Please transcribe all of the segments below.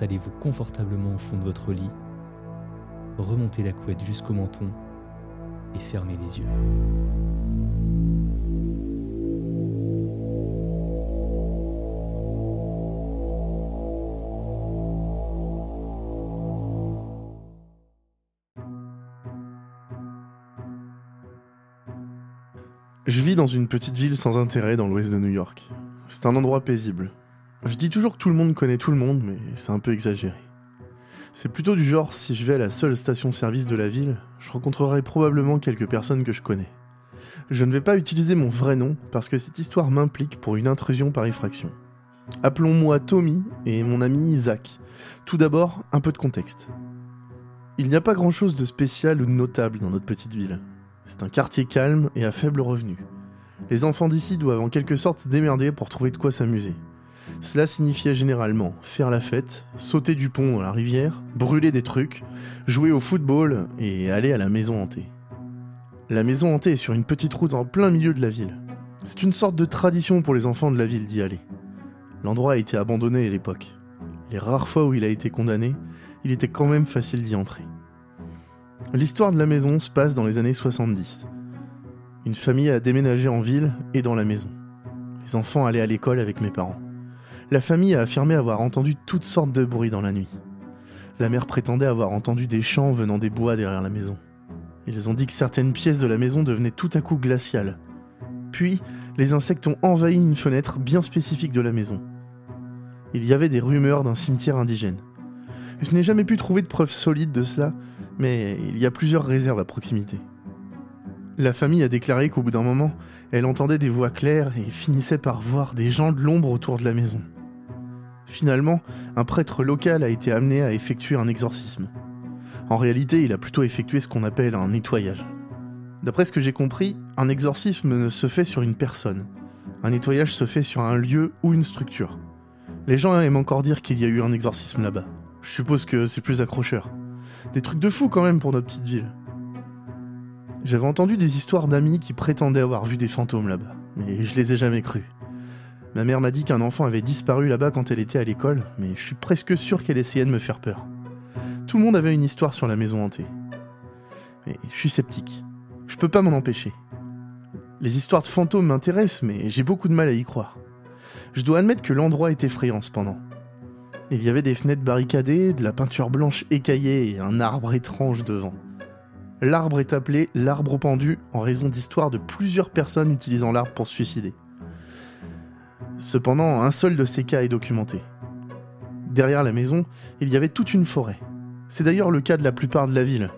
Installez-vous confortablement au fond de votre lit, remontez la couette jusqu'au menton et fermez les yeux. Je vis dans une petite ville sans intérêt dans l'ouest de New York. C'est un endroit paisible. Je dis toujours que tout le monde connaît tout le monde, mais c'est un peu exagéré. C'est plutôt du genre, si je vais à la seule station-service de la ville, je rencontrerai probablement quelques personnes que je connais. Je ne vais pas utiliser mon vrai nom, parce que cette histoire m'implique pour une intrusion par effraction. Appelons-moi Tommy et mon ami Isaac. Tout d'abord, un peu de contexte. Il n'y a pas grand-chose de spécial ou de notable dans notre petite ville. C'est un quartier calme et à faible revenu. Les enfants d'ici doivent en quelque sorte se démerder pour trouver de quoi s'amuser. Cela signifiait généralement faire la fête, sauter du pont dans la rivière, brûler des trucs, jouer au football et aller à la maison hantée. La maison hantée est sur une petite route en plein milieu de la ville. C'est une sorte de tradition pour les enfants de la ville d'y aller. L'endroit a été abandonné à l'époque. Les rares fois où il a été condamné, il était quand même facile d'y entrer. L'histoire de la maison se passe dans les années 70. Une famille a déménagé en ville et dans la maison. Les enfants allaient à l'école avec mes parents. La famille a affirmé avoir entendu toutes sortes de bruits dans la nuit. La mère prétendait avoir entendu des chants venant des bois derrière la maison. Ils ont dit que certaines pièces de la maison devenaient tout à coup glaciales. Puis, les insectes ont envahi une fenêtre bien spécifique de la maison. Il y avait des rumeurs d'un cimetière indigène. Je n'ai jamais pu trouver de preuves solides de cela, mais il y a plusieurs réserves à proximité. La famille a déclaré qu'au bout d'un moment, elle entendait des voix claires et finissait par voir des gens de l'ombre autour de la maison. Finalement, un prêtre local a été amené à effectuer un exorcisme. En réalité, il a plutôt effectué ce qu'on appelle un nettoyage. D'après ce que j'ai compris, un exorcisme ne se fait sur une personne. Un nettoyage se fait sur un lieu ou une structure. Les gens aiment encore dire qu'il y a eu un exorcisme là-bas. Je suppose que c'est plus accrocheur. Des trucs de fou quand même pour notre petite ville. J'avais entendu des histoires d'amis qui prétendaient avoir vu des fantômes là-bas, mais je les ai jamais crus. Ma mère m'a dit qu'un enfant avait disparu là-bas quand elle était à l'école, mais je suis presque sûr qu'elle essayait de me faire peur. Tout le monde avait une histoire sur la maison hantée. Mais je suis sceptique. Je peux pas m'en empêcher. Les histoires de fantômes m'intéressent, mais j'ai beaucoup de mal à y croire. Je dois admettre que l'endroit est effrayant cependant. Il y avait des fenêtres barricadées, de la peinture blanche écaillée et un arbre étrange devant. L'arbre est appelé l'arbre pendu en raison d'histoires de plusieurs personnes utilisant l'arbre pour se suicider. Cependant, un seul de ces cas est documenté. Derrière la maison, il y avait toute une forêt. C'est d'ailleurs le cas de la plupart de la ville.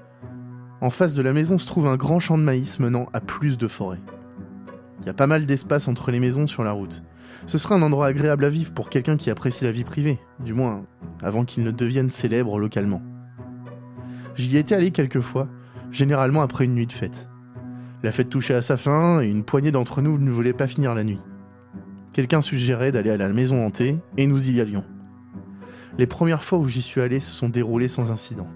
En face de la maison se trouve un grand champ de maïs menant à plus de forêt. Il y a pas mal d'espace entre les maisons sur la route. Ce serait un endroit agréable à vivre pour quelqu'un qui apprécie la vie privée, du moins avant qu'il ne devienne célèbre localement. J'y étais allé quelques fois, généralement après une nuit de fête. La fête touchait à sa fin et une poignée d'entre nous ne voulait pas finir la nuit. Quelqu'un suggérait d'aller à la maison hantée et nous y allions. Les premières fois où j'y suis allé se sont déroulées sans incident.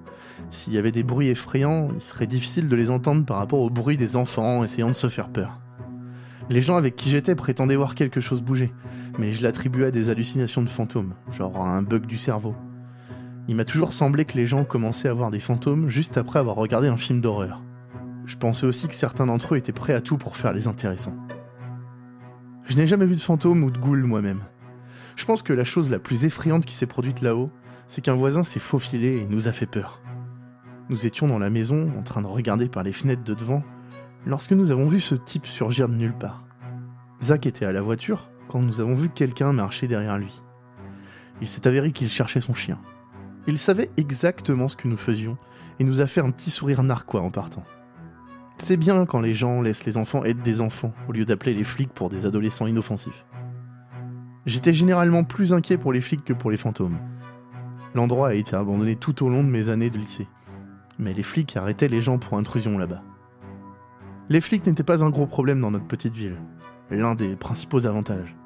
S'il y avait des bruits effrayants, il serait difficile de les entendre par rapport au bruit des enfants essayant de se faire peur. Les gens avec qui j'étais prétendaient voir quelque chose bouger, mais je l'attribuais à des hallucinations de fantômes, genre à un bug du cerveau. Il m'a toujours semblé que les gens commençaient à voir des fantômes juste après avoir regardé un film d'horreur. Je pensais aussi que certains d'entre eux étaient prêts à tout pour faire les intéressants. Je n'ai jamais vu de fantôme ou de goule moi-même. Je pense que la chose la plus effrayante qui s'est produite là-haut, c'est qu'un voisin s'est faufilé et nous a fait peur. Nous étions dans la maison, en train de regarder par les fenêtres de devant, lorsque nous avons vu ce type surgir de nulle part. Zach était à la voiture quand nous avons vu quelqu'un marcher derrière lui. Il s'est avéré qu'il cherchait son chien. Il savait exactement ce que nous faisions et nous a fait un petit sourire narquois en partant. C'est bien quand les gens laissent les enfants être des enfants au lieu d'appeler les flics pour des adolescents inoffensifs. J'étais généralement plus inquiet pour les flics que pour les fantômes. L'endroit a été abandonné tout au long de mes années de lycée. Mais les flics arrêtaient les gens pour intrusion là-bas. Les flics n'étaient pas un gros problème dans notre petite ville, l'un des principaux avantages.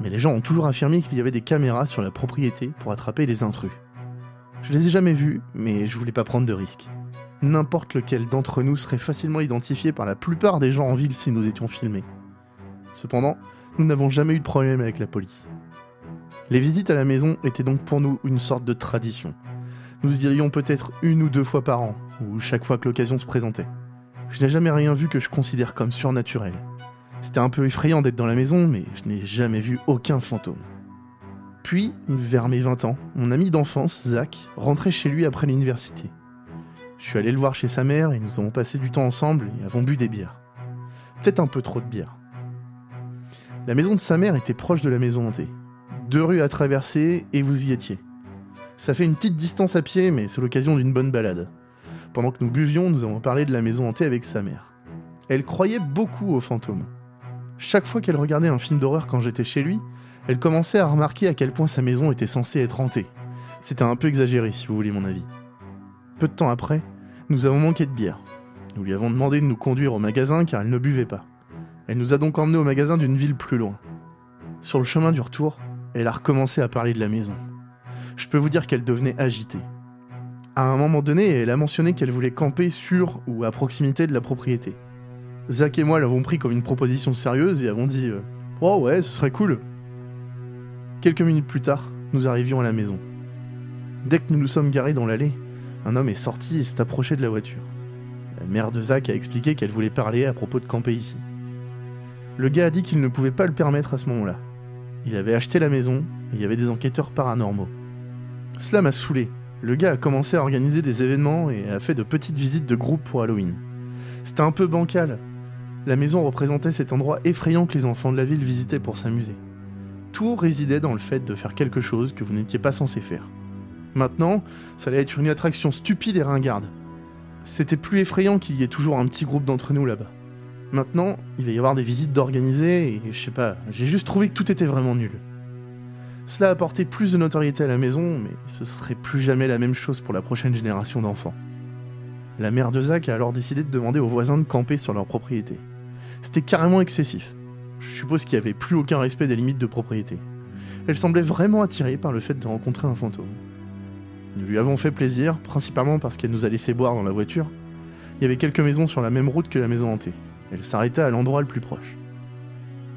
Mais les gens ont toujours affirmé qu'il y avait des caméras sur la propriété pour attraper les intrus. Je les ai jamais vus, mais je voulais pas prendre de risques. N'importe lequel d'entre nous serait facilement identifié par la plupart des gens en ville si nous étions filmés. Cependant, nous n'avons jamais eu de problème avec la police. Les visites à la maison étaient donc pour nous une sorte de tradition. Nous y allions peut-être une ou deux fois par an, ou chaque fois que l'occasion se présentait. Je n'ai jamais rien vu que je considère comme surnaturel. C'était un peu effrayant d'être dans la maison, mais je n'ai jamais vu aucun fantôme. Puis, vers mes 20 ans, mon ami d'enfance, Zach, rentrait chez lui après l'université. Je suis allé le voir chez sa mère et nous avons passé du temps ensemble et avons bu des bières. Peut-être un peu trop de bière. La maison de sa mère était proche de la maison hantée. Deux rues à traverser et vous y étiez. Ça fait une petite distance à pied, mais c'est l'occasion d'une bonne balade. Pendant que nous buvions, nous avons parlé de la maison hantée avec sa mère. Elle croyait beaucoup aux fantômes. Chaque fois qu'elle regardait un film d'horreur quand j'étais chez lui, elle commençait à remarquer à quel point sa maison était censée être hantée. C'était un peu exagéré si vous voulez mon avis. Peu de temps après, nous avons manqué de bière. Nous lui avons demandé de nous conduire au magasin car elle ne buvait pas. Elle nous a donc emmenés au magasin d'une ville plus loin. Sur le chemin du retour, elle a recommencé à parler de la maison. Je peux vous dire qu'elle devenait agitée. À un moment donné, elle a mentionné qu'elle voulait camper sur ou à proximité de la propriété. Zach et moi l'avons pris comme une proposition sérieuse et avons dit euh, Oh ouais, ce serait cool. Quelques minutes plus tard, nous arrivions à la maison. Dès que nous nous sommes garés dans l'allée, un homme est sorti et s'est approché de la voiture. La mère de Zach a expliqué qu'elle voulait parler à propos de camper ici. Le gars a dit qu'il ne pouvait pas le permettre à ce moment-là. Il avait acheté la maison et il y avait des enquêteurs paranormaux. Cela m'a saoulé, le gars a commencé à organiser des événements et a fait de petites visites de groupe pour Halloween. C'était un peu bancal. La maison représentait cet endroit effrayant que les enfants de la ville visitaient pour s'amuser. Tout résidait dans le fait de faire quelque chose que vous n'étiez pas censé faire. Maintenant, ça allait être une attraction stupide et ringarde. C'était plus effrayant qu'il y ait toujours un petit groupe d'entre nous là-bas. Maintenant, il va y avoir des visites d'organiser et je sais pas, j'ai juste trouvé que tout était vraiment nul. Cela a apporté plus de notoriété à la maison, mais ce serait plus jamais la même chose pour la prochaine génération d'enfants. La mère de Zach a alors décidé de demander aux voisins de camper sur leur propriété. C'était carrément excessif. Je suppose qu'il n'y avait plus aucun respect des limites de propriété. Elle semblait vraiment attirée par le fait de rencontrer un fantôme. Nous lui avons fait plaisir, principalement parce qu'elle nous a laissé boire dans la voiture. Il y avait quelques maisons sur la même route que la maison hantée. Elle s'arrêta à l'endroit le plus proche.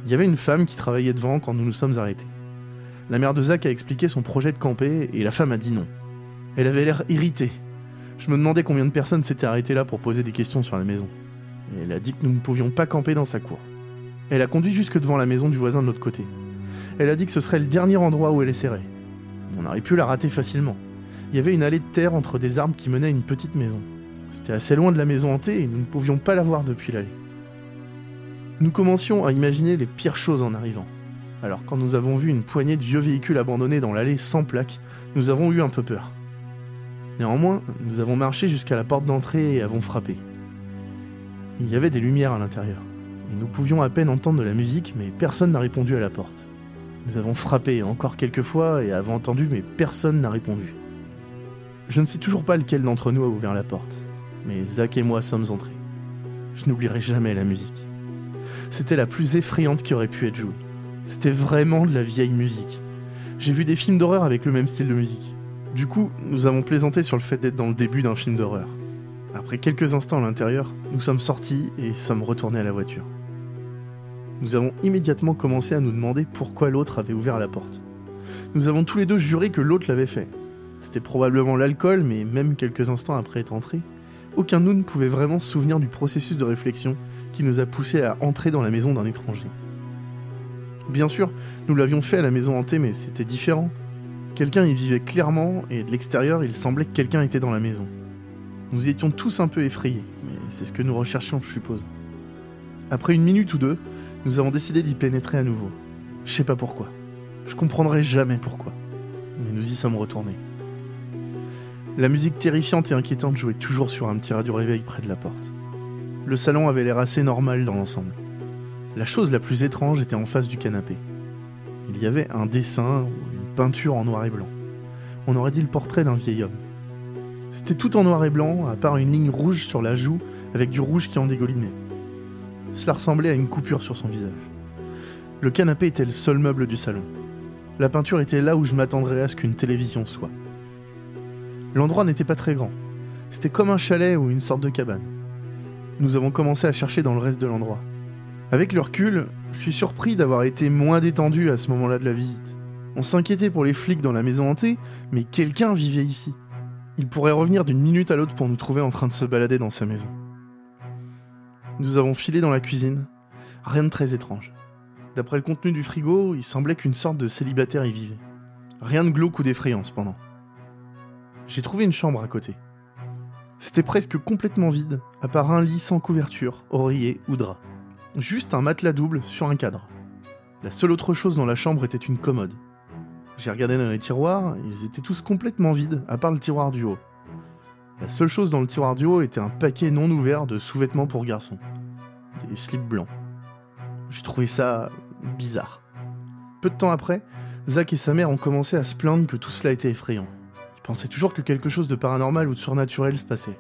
Il y avait une femme qui travaillait devant quand nous nous sommes arrêtés. La mère de Zach a expliqué son projet de camper et la femme a dit non. Elle avait l'air irritée. Je me demandais combien de personnes s'étaient arrêtées là pour poser des questions sur la maison. Elle a dit que nous ne pouvions pas camper dans sa cour. Elle a conduit jusque devant la maison du voisin de l'autre côté. Elle a dit que ce serait le dernier endroit où elle essaierait. On aurait pu la rater facilement. Il y avait une allée de terre entre des arbres qui menaient à une petite maison. C'était assez loin de la maison hantée et nous ne pouvions pas la voir depuis l'allée. Nous commencions à imaginer les pires choses en arrivant. Alors quand nous avons vu une poignée de vieux véhicules abandonnés dans l'allée sans plaque, nous avons eu un peu peur. Néanmoins, nous avons marché jusqu'à la porte d'entrée et avons frappé. Il y avait des lumières à l'intérieur, nous pouvions à peine entendre de la musique, mais personne n'a répondu à la porte. Nous avons frappé encore quelques fois et avons entendu, mais personne n'a répondu. Je ne sais toujours pas lequel d'entre nous a ouvert la porte, mais Zach et moi sommes entrés. Je n'oublierai jamais la musique. C'était la plus effrayante qui aurait pu être jouée. C'était vraiment de la vieille musique. J'ai vu des films d'horreur avec le même style de musique. Du coup, nous avons plaisanté sur le fait d'être dans le début d'un film d'horreur. Après quelques instants à l'intérieur, nous sommes sortis et sommes retournés à la voiture. Nous avons immédiatement commencé à nous demander pourquoi l'autre avait ouvert la porte. Nous avons tous les deux juré que l'autre l'avait fait. C'était probablement l'alcool, mais même quelques instants après être entré, aucun de nous ne pouvait vraiment se souvenir du processus de réflexion qui nous a poussé à entrer dans la maison d'un étranger. Bien sûr, nous l'avions fait à la maison hantée, mais c'était différent. Quelqu'un y vivait clairement, et de l'extérieur, il semblait que quelqu'un était dans la maison. Nous étions tous un peu effrayés, mais c'est ce que nous recherchions, je suppose. Après une minute ou deux, nous avons décidé d'y pénétrer à nouveau. Je sais pas pourquoi. Je comprendrai jamais pourquoi. Mais nous y sommes retournés. La musique terrifiante et inquiétante jouait toujours sur un petit radio réveil près de la porte. Le salon avait l'air assez normal dans l'ensemble. La chose la plus étrange était en face du canapé. Il y avait un dessin ou une peinture en noir et blanc. On aurait dit le portrait d'un vieil homme. C'était tout en noir et blanc, à part une ligne rouge sur la joue avec du rouge qui en dégoulinait. Cela ressemblait à une coupure sur son visage. Le canapé était le seul meuble du salon. La peinture était là où je m'attendrais à ce qu'une télévision soit. L'endroit n'était pas très grand. C'était comme un chalet ou une sorte de cabane. Nous avons commencé à chercher dans le reste de l'endroit. Avec le recul, je suis surpris d'avoir été moins détendu à ce moment-là de la visite. On s'inquiétait pour les flics dans la maison hantée, mais quelqu'un vivait ici. Il pourrait revenir d'une minute à l'autre pour nous trouver en train de se balader dans sa maison. Nous avons filé dans la cuisine. Rien de très étrange. D'après le contenu du frigo, il semblait qu'une sorte de célibataire y vivait. Rien de glauque ou d'effrayant cependant. J'ai trouvé une chambre à côté. C'était presque complètement vide, à part un lit sans couverture, oreiller ou drap. Juste un matelas double sur un cadre. La seule autre chose dans la chambre était une commode. J'ai regardé dans les tiroirs, ils étaient tous complètement vides, à part le tiroir du haut. La seule chose dans le tiroir du haut était un paquet non ouvert de sous-vêtements pour garçons. Des slips blancs. J'ai trouvé ça bizarre. Peu de temps après, Zach et sa mère ont commencé à se plaindre que tout cela était effrayant. Ils pensaient toujours que quelque chose de paranormal ou de surnaturel se passait.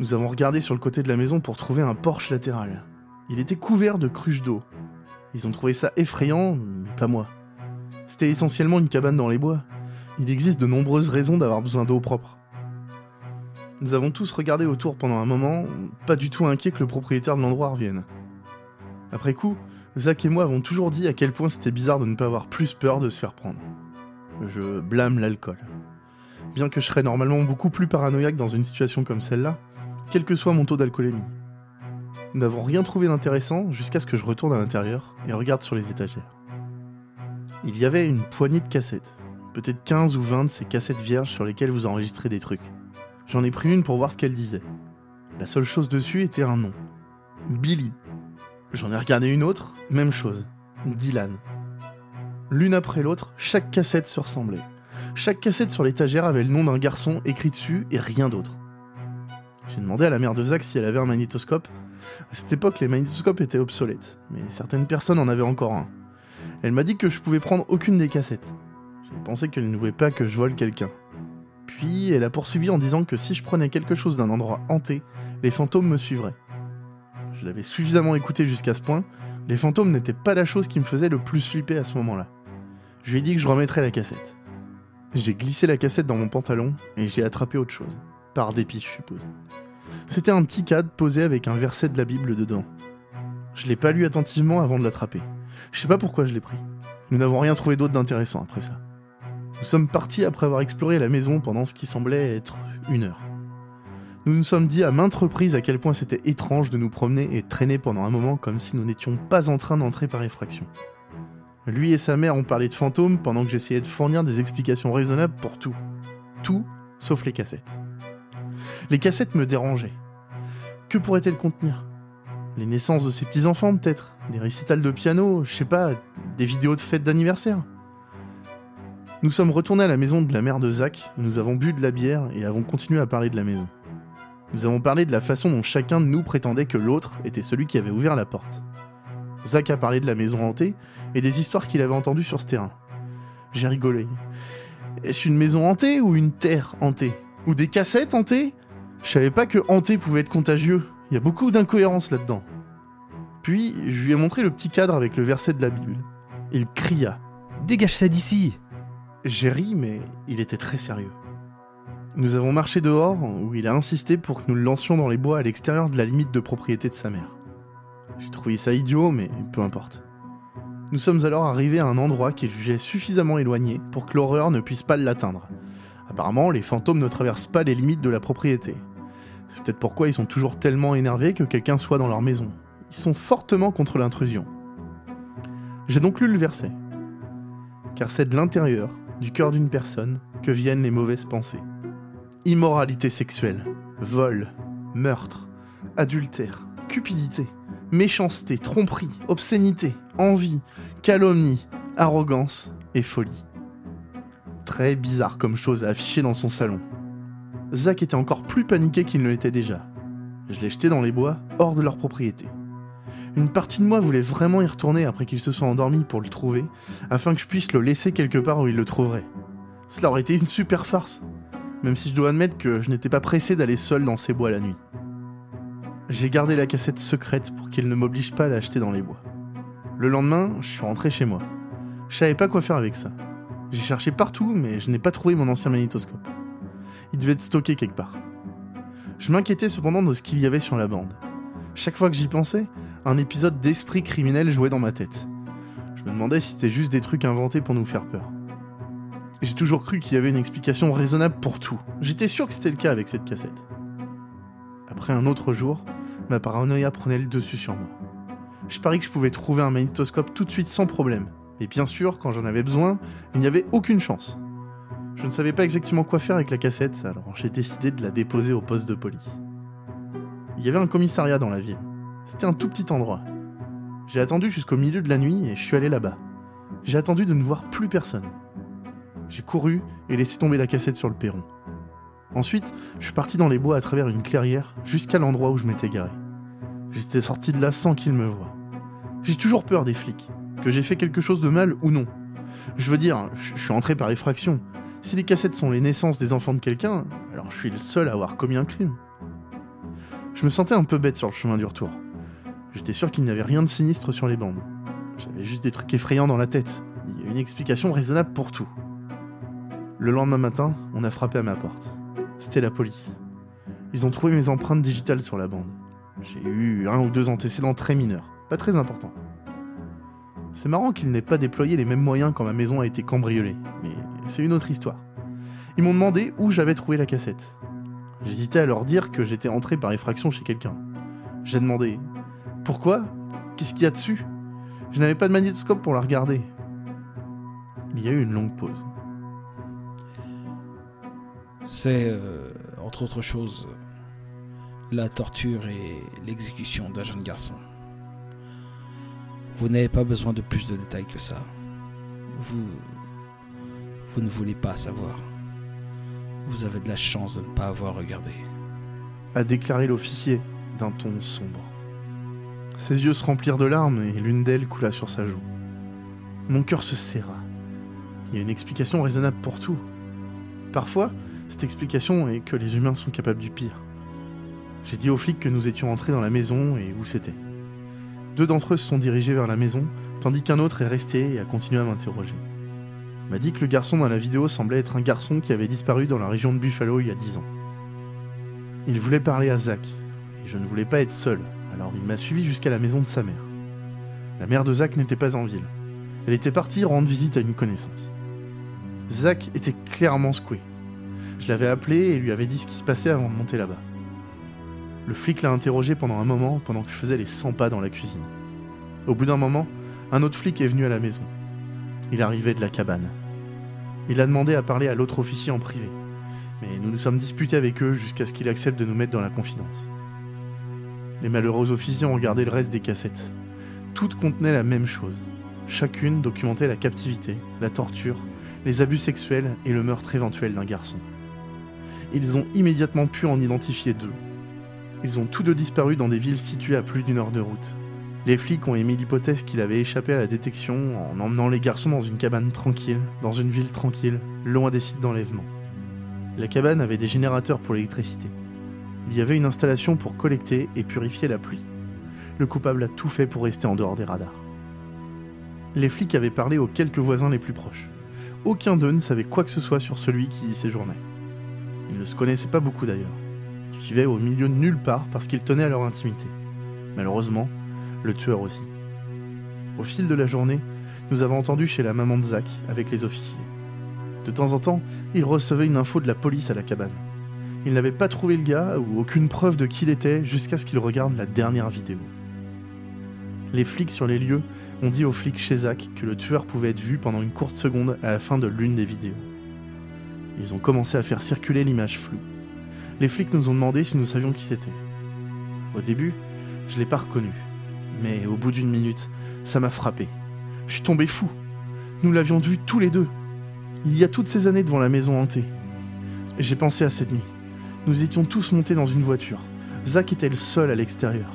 Nous avons regardé sur le côté de la maison pour trouver un porche latéral. Il était couvert de cruches d'eau. Ils ont trouvé ça effrayant, mais pas moi. C'était essentiellement une cabane dans les bois. Il existe de nombreuses raisons d'avoir besoin d'eau propre. Nous avons tous regardé autour pendant un moment, pas du tout inquiets que le propriétaire de l'endroit revienne. Après coup, Zach et moi avons toujours dit à quel point c'était bizarre de ne pas avoir plus peur de se faire prendre. Je blâme l'alcool. Bien que je serais normalement beaucoup plus paranoïaque dans une situation comme celle-là, quel que soit mon taux d'alcoolémie. Nous n'avons rien trouvé d'intéressant jusqu'à ce que je retourne à l'intérieur et regarde sur les étagères. Il y avait une poignée de cassettes, peut-être 15 ou 20 de ces cassettes vierges sur lesquelles vous enregistrez des trucs. J'en ai pris une pour voir ce qu'elle disait. La seule chose dessus était un nom. Billy. J'en ai regardé une autre, même chose. Dylan. L'une après l'autre, chaque cassette se ressemblait. Chaque cassette sur l'étagère avait le nom d'un garçon écrit dessus et rien d'autre. J'ai demandé à la mère de Zach si elle avait un magnétoscope. À cette époque, les magnétoscopes étaient obsolètes, mais certaines personnes en avaient encore un. Elle m'a dit que je pouvais prendre aucune des cassettes. J'ai pensé qu'elle ne voulait pas que je vole quelqu'un. Puis elle a poursuivi en disant que si je prenais quelque chose d'un endroit hanté, les fantômes me suivraient. Je l'avais suffisamment écouté jusqu'à ce point, les fantômes n'étaient pas la chose qui me faisait le plus flipper à ce moment-là. Je lui ai dit que je remettrais la cassette. J'ai glissé la cassette dans mon pantalon et j'ai attrapé autre chose. Par dépit, je suppose. C'était un petit cadre posé avec un verset de la Bible dedans. Je l'ai pas lu attentivement avant de l'attraper. Je sais pas pourquoi je l'ai pris. Nous n'avons rien trouvé d'autre d'intéressant après ça. Nous sommes partis après avoir exploré la maison pendant ce qui semblait être une heure. Nous nous sommes dit à maintes reprises à quel point c'était étrange de nous promener et traîner pendant un moment comme si nous n'étions pas en train d'entrer par effraction. Lui et sa mère ont parlé de fantômes pendant que j'essayais de fournir des explications raisonnables pour tout. Tout sauf les cassettes. Les cassettes me dérangeaient. Que pourraient-elles contenir? Les naissances de ses petits-enfants peut-être? Des récitals de piano Je sais pas, des vidéos de fêtes d'anniversaire? Nous sommes retournés à la maison de la mère de Zach, où nous avons bu de la bière et avons continué à parler de la maison. Nous avons parlé de la façon dont chacun de nous prétendait que l'autre était celui qui avait ouvert la porte. Zach a parlé de la maison hantée et des histoires qu'il avait entendues sur ce terrain. J'ai rigolé. Est-ce une maison hantée ou une terre hantée? Ou des cassettes hantées? Je savais pas que hanté pouvait être contagieux. Il y a beaucoup d'incohérences là-dedans. Puis, je lui ai montré le petit cadre avec le verset de la Bible. Il cria. Dégage ça d'ici J'ai ri, mais il était très sérieux. Nous avons marché dehors, où il a insisté pour que nous le lancions dans les bois à l'extérieur de la limite de propriété de sa mère. J'ai trouvé ça idiot, mais peu importe. Nous sommes alors arrivés à un endroit qu'il jugeait suffisamment éloigné pour que l'horreur ne puisse pas l'atteindre. Apparemment, les fantômes ne traversent pas les limites de la propriété. C'est peut-être pourquoi ils sont toujours tellement énervés que quelqu'un soit dans leur maison. Ils sont fortement contre l'intrusion. J'ai donc lu le verset. Car c'est de l'intérieur, du cœur d'une personne, que viennent les mauvaises pensées. Immoralité sexuelle, vol, meurtre, adultère, cupidité, méchanceté, tromperie, obscénité, envie, calomnie, arrogance et folie. Très bizarre comme chose à afficher dans son salon. Zach était encore plus paniqué qu'il ne l'était déjà. Je l'ai jeté dans les bois, hors de leur propriété. Une partie de moi voulait vraiment y retourner après qu'il se soit endormi pour le trouver, afin que je puisse le laisser quelque part où il le trouverait. Cela aurait été une super farce, même si je dois admettre que je n'étais pas pressé d'aller seul dans ces bois la nuit. J'ai gardé la cassette secrète pour qu'il ne m'oblige pas à l'acheter dans les bois. Le lendemain, je suis rentré chez moi. Je savais pas quoi faire avec ça. J'ai cherché partout, mais je n'ai pas trouvé mon ancien magnétoscope. Il devait être stocké quelque part. Je m'inquiétais cependant de ce qu'il y avait sur la bande. Chaque fois que j'y pensais, un épisode d'esprit criminel jouait dans ma tête. Je me demandais si c'était juste des trucs inventés pour nous faire peur. J'ai toujours cru qu'il y avait une explication raisonnable pour tout. J'étais sûr que c'était le cas avec cette cassette. Après un autre jour, ma paranoïa prenait le dessus sur moi. Je parie que je pouvais trouver un magnétoscope tout de suite sans problème. Et bien sûr, quand j'en avais besoin, il n'y avait aucune chance. Je ne savais pas exactement quoi faire avec la cassette, alors j'ai décidé de la déposer au poste de police. Il y avait un commissariat dans la ville. C'était un tout petit endroit. J'ai attendu jusqu'au milieu de la nuit et je suis allé là-bas. J'ai attendu de ne voir plus personne. J'ai couru et laissé tomber la cassette sur le perron. Ensuite, je suis parti dans les bois à travers une clairière jusqu'à l'endroit où je m'étais garé. J'étais sorti de là sans qu'ils me voient. J'ai toujours peur des flics, que j'ai fait quelque chose de mal ou non. Je veux dire, je suis entré par effraction. Si les cassettes sont les naissances des enfants de quelqu'un, alors je suis le seul à avoir commis un crime. Je me sentais un peu bête sur le chemin du retour. J'étais sûr qu'il n'y avait rien de sinistre sur les bandes. J'avais juste des trucs effrayants dans la tête. Il y a une explication raisonnable pour tout. Le lendemain matin, on a frappé à ma porte. C'était la police. Ils ont trouvé mes empreintes digitales sur la bande. J'ai eu un ou deux antécédents très mineurs, pas très importants. C'est marrant qu'ils n'aient pas déployé les mêmes moyens quand ma maison a été cambriolée, mais c'est une autre histoire. Ils m'ont demandé où j'avais trouvé la cassette. J'hésitais à leur dire que j'étais entré par effraction chez quelqu'un. J'ai demandé Pourquoi? Qu'est-ce qu'il y a dessus? Je n'avais pas de magnétoscope pour la regarder. Il y a eu une longue pause. C'est, euh, entre autres choses, la torture et l'exécution d'un jeune garçon. Vous n'avez pas besoin de plus de détails que ça. Vous. Vous ne voulez pas savoir. Vous avez de la chance de ne pas avoir regardé. a déclaré l'officier d'un ton sombre. Ses yeux se remplirent de larmes et l'une d'elles coula sur sa joue. Mon cœur se serra. Il y a une explication raisonnable pour tout. Parfois, cette explication est que les humains sont capables du pire. J'ai dit aux flics que nous étions entrés dans la maison et où c'était. Deux d'entre eux se sont dirigés vers la maison, tandis qu'un autre est resté et a continué à m'interroger. Il m'a dit que le garçon dans la vidéo semblait être un garçon qui avait disparu dans la région de Buffalo il y a dix ans. Il voulait parler à Zach, et je ne voulais pas être seul, alors il m'a suivi jusqu'à la maison de sa mère. La mère de Zach n'était pas en ville. Elle était partie rendre visite à une connaissance. Zach était clairement secoué. Je l'avais appelé et lui avais dit ce qui se passait avant de monter là-bas. Le flic l'a interrogé pendant un moment pendant que je faisais les 100 pas dans la cuisine. Au bout d'un moment, un autre flic est venu à la maison. Il arrivait de la cabane. Il a demandé à parler à l'autre officier en privé, mais nous nous sommes disputés avec eux jusqu'à ce qu'il accepte de nous mettre dans la confidence. Les malheureux officiers ont regardé le reste des cassettes. Toutes contenaient la même chose. Chacune documentait la captivité, la torture, les abus sexuels et le meurtre éventuel d'un garçon. Ils ont immédiatement pu en identifier deux. Ils ont tous deux disparu dans des villes situées à plus d'une heure de route. Les flics ont émis l'hypothèse qu'il avait échappé à la détection en emmenant les garçons dans une cabane tranquille, dans une ville tranquille, loin des sites d'enlèvement. La cabane avait des générateurs pour l'électricité. Il y avait une installation pour collecter et purifier la pluie. Le coupable a tout fait pour rester en dehors des radars. Les flics avaient parlé aux quelques voisins les plus proches. Aucun d'eux ne savait quoi que ce soit sur celui qui y séjournait. Ils ne se connaissaient pas beaucoup d'ailleurs. Ils vivaient au milieu de nulle part parce qu'ils tenaient à leur intimité. Malheureusement, le tueur aussi. Au fil de la journée, nous avons entendu chez la maman de Zach avec les officiers. De temps en temps, il recevait une info de la police à la cabane. Il n'avait pas trouvé le gars ou aucune preuve de qui il était jusqu'à ce qu'il regarde la dernière vidéo. Les flics sur les lieux ont dit aux flics chez Zach que le tueur pouvait être vu pendant une courte seconde à la fin de l'une des vidéos. Ils ont commencé à faire circuler l'image floue. Les flics nous ont demandé si nous savions qui c'était. Au début, je l'ai pas reconnu. Mais au bout d'une minute, ça m'a frappé. Je suis tombé fou. Nous l'avions vu tous les deux. Il y a toutes ces années devant la maison hantée. J'ai pensé à cette nuit. Nous étions tous montés dans une voiture. Zach était le seul à l'extérieur.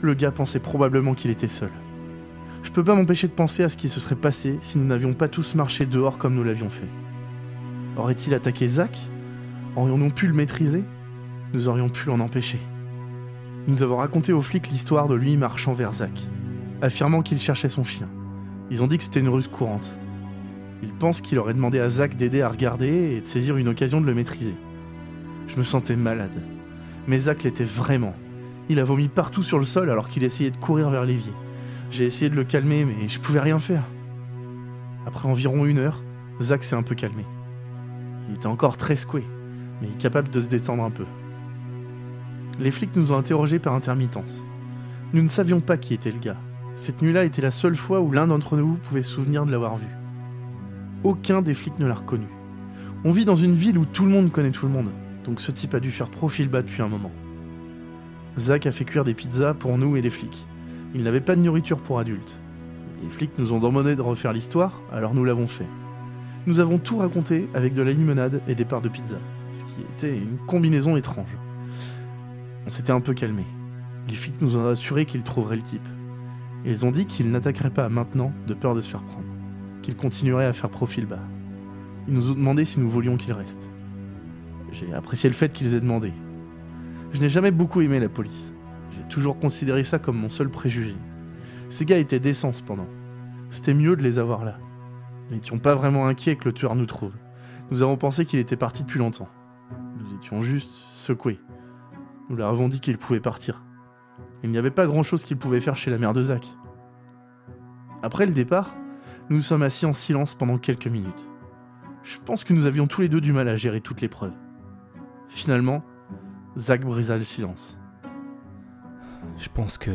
Le gars pensait probablement qu'il était seul. Je peux pas m'empêcher de penser à ce qui se serait passé si nous n'avions pas tous marché dehors comme nous l'avions fait. Aurait-il attaqué Zach Aurions-nous pu le maîtriser Nous aurions pu l'en empêcher. Nous avons raconté aux flics l'histoire de lui marchant vers Zach, affirmant qu'il cherchait son chien. Ils ont dit que c'était une ruse courante. Ils pensent qu'il aurait demandé à Zach d'aider à regarder et de saisir une occasion de le maîtriser. Je me sentais malade. Mais Zach l'était vraiment. Il a vomi partout sur le sol alors qu'il essayait de courir vers l'évier. J'ai essayé de le calmer, mais je pouvais rien faire. Après environ une heure, Zach s'est un peu calmé. Il était encore très secoué, mais capable de se détendre un peu. Les flics nous ont interrogés par intermittence. Nous ne savions pas qui était le gars. Cette nuit-là était la seule fois où l'un d'entre nous pouvait se souvenir de l'avoir vu. Aucun des flics ne l'a reconnu. On vit dans une ville où tout le monde connaît tout le monde, donc ce type a dû faire profil bas depuis un moment. Zach a fait cuire des pizzas pour nous et les flics. Il n'avait pas de nourriture pour adultes. Les flics nous ont demandé de refaire l'histoire, alors nous l'avons fait. Nous avons tout raconté avec de la limonade et des parts de pizza, ce qui était une combinaison étrange. On s'était un peu calmé. Les flics nous ont assuré qu'ils trouveraient le type. Ils ont dit qu'ils n'attaqueraient pas maintenant de peur de se faire prendre, qu'ils continueraient à faire profil bas. Ils nous ont demandé si nous voulions qu'il reste. J'ai apprécié le fait qu'ils aient demandé. Je n'ai jamais beaucoup aimé la police. J'ai toujours considéré ça comme mon seul préjugé. Ces gars étaient décents cependant. C'était mieux de les avoir là. Nous n'étions pas vraiment inquiets que le tueur nous trouve. Nous avons pensé qu'il était parti depuis longtemps. Nous étions juste secoués. Nous leur avons dit qu'il pouvait partir. Il n'y avait pas grand-chose qu'il pouvait faire chez la mère de Zach. Après le départ, nous nous sommes assis en silence pendant quelques minutes. Je pense que nous avions tous les deux du mal à gérer toutes les preuves. Finalement, Zach brisa le silence. Je pense que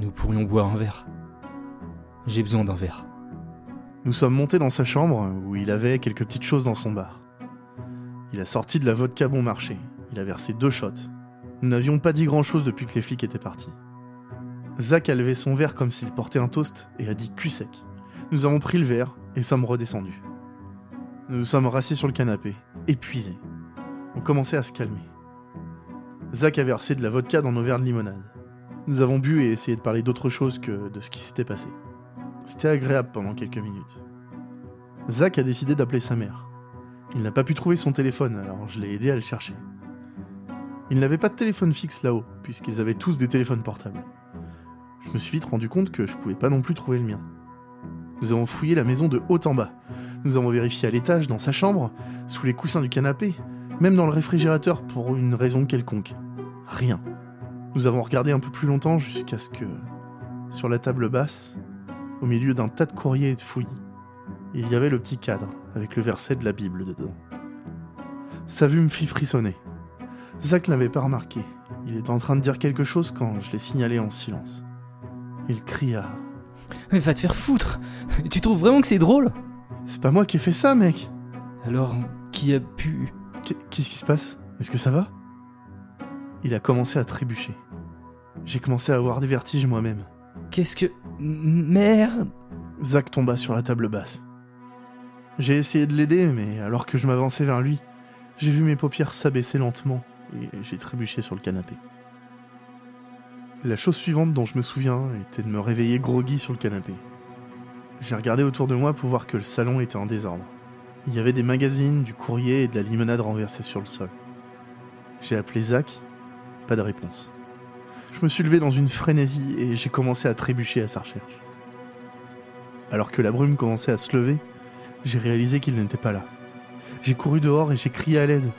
nous pourrions boire un verre. J'ai besoin d'un verre. Nous sommes montés dans sa chambre où il avait quelques petites choses dans son bar. Il a sorti de la vodka bon marché. Il a versé deux shots. Nous n'avions pas dit grand-chose depuis que les flics étaient partis. Zach a levé son verre comme s'il portait un toast et a dit cul sec. Nous avons pris le verre et sommes redescendus. Nous nous sommes rassis sur le canapé, épuisés. On commençait à se calmer. Zach a versé de la vodka dans nos verres de limonade. Nous avons bu et essayé de parler d'autre chose que de ce qui s'était passé. C'était agréable pendant quelques minutes. Zach a décidé d'appeler sa mère. Il n'a pas pu trouver son téléphone, alors je l'ai aidé à le chercher. Il n'avait pas de téléphone fixe là-haut, puisqu'ils avaient tous des téléphones portables. Je me suis vite rendu compte que je pouvais pas non plus trouver le mien. Nous avons fouillé la maison de haut en bas. Nous avons vérifié à l'étage, dans sa chambre, sous les coussins du canapé, même dans le réfrigérateur pour une raison quelconque. Rien. Nous avons regardé un peu plus longtemps jusqu'à ce que, sur la table basse, au milieu d'un tas de courriers et de fouillis, il y avait le petit cadre avec le verset de la Bible dedans. Sa vue me fit frissonner. Zach n'avait pas remarqué. Il était en train de dire quelque chose quand je l'ai signalé en silence. Il cria Mais va te faire foutre Tu trouves vraiment que c'est drôle? C'est pas moi qui ai fait ça, mec Alors, qui a pu? Qu'est- Qu'est-ce qui se passe? Est-ce que ça va? Il a commencé à trébucher. J'ai commencé à avoir des vertiges moi-même. Qu'est-ce que. Merde Zach tomba sur la table basse. J'ai essayé de l'aider, mais alors que je m'avançais vers lui, j'ai vu mes paupières s'abaisser lentement et j'ai trébuché sur le canapé. La chose suivante dont je me souviens était de me réveiller groggy sur le canapé. J'ai regardé autour de moi pour voir que le salon était en désordre. Il y avait des magazines, du courrier et de la limonade renversée sur le sol. J'ai appelé Zach, pas de réponse. Je me suis levé dans une frénésie et j'ai commencé à trébucher à sa recherche. Alors que la brume commençait à se lever, j'ai réalisé qu'il n'était pas là. J'ai couru dehors et j'ai crié à l'aide.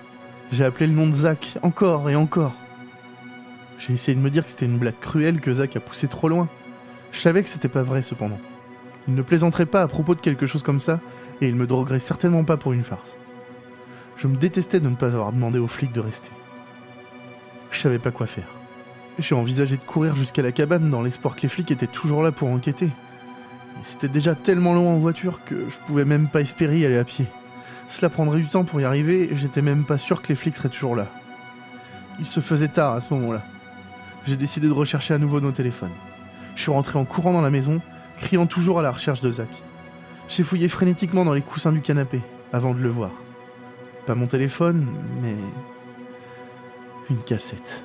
J'ai appelé le nom de Zach, encore et encore. J'ai essayé de me dire que c'était une blague cruelle que Zach a poussé trop loin. Je savais que c'était pas vrai cependant. Il ne plaisanterait pas à propos de quelque chose comme ça, et il me droguerait certainement pas pour une farce. Je me détestais de ne pas avoir demandé aux flics de rester. Je savais pas quoi faire. J'ai envisagé de courir jusqu'à la cabane dans l'espoir que les flics étaient toujours là pour enquêter. C'était déjà tellement loin en voiture que je pouvais même pas espérer y aller à pied. Cela prendrait du temps pour y arriver et j'étais même pas sûr que les flics seraient toujours là. Il se faisait tard à ce moment-là. J'ai décidé de rechercher à nouveau nos téléphones. Je suis rentré en courant dans la maison, criant toujours à la recherche de Zach. J'ai fouillé frénétiquement dans les coussins du canapé avant de le voir. Pas mon téléphone, mais une cassette.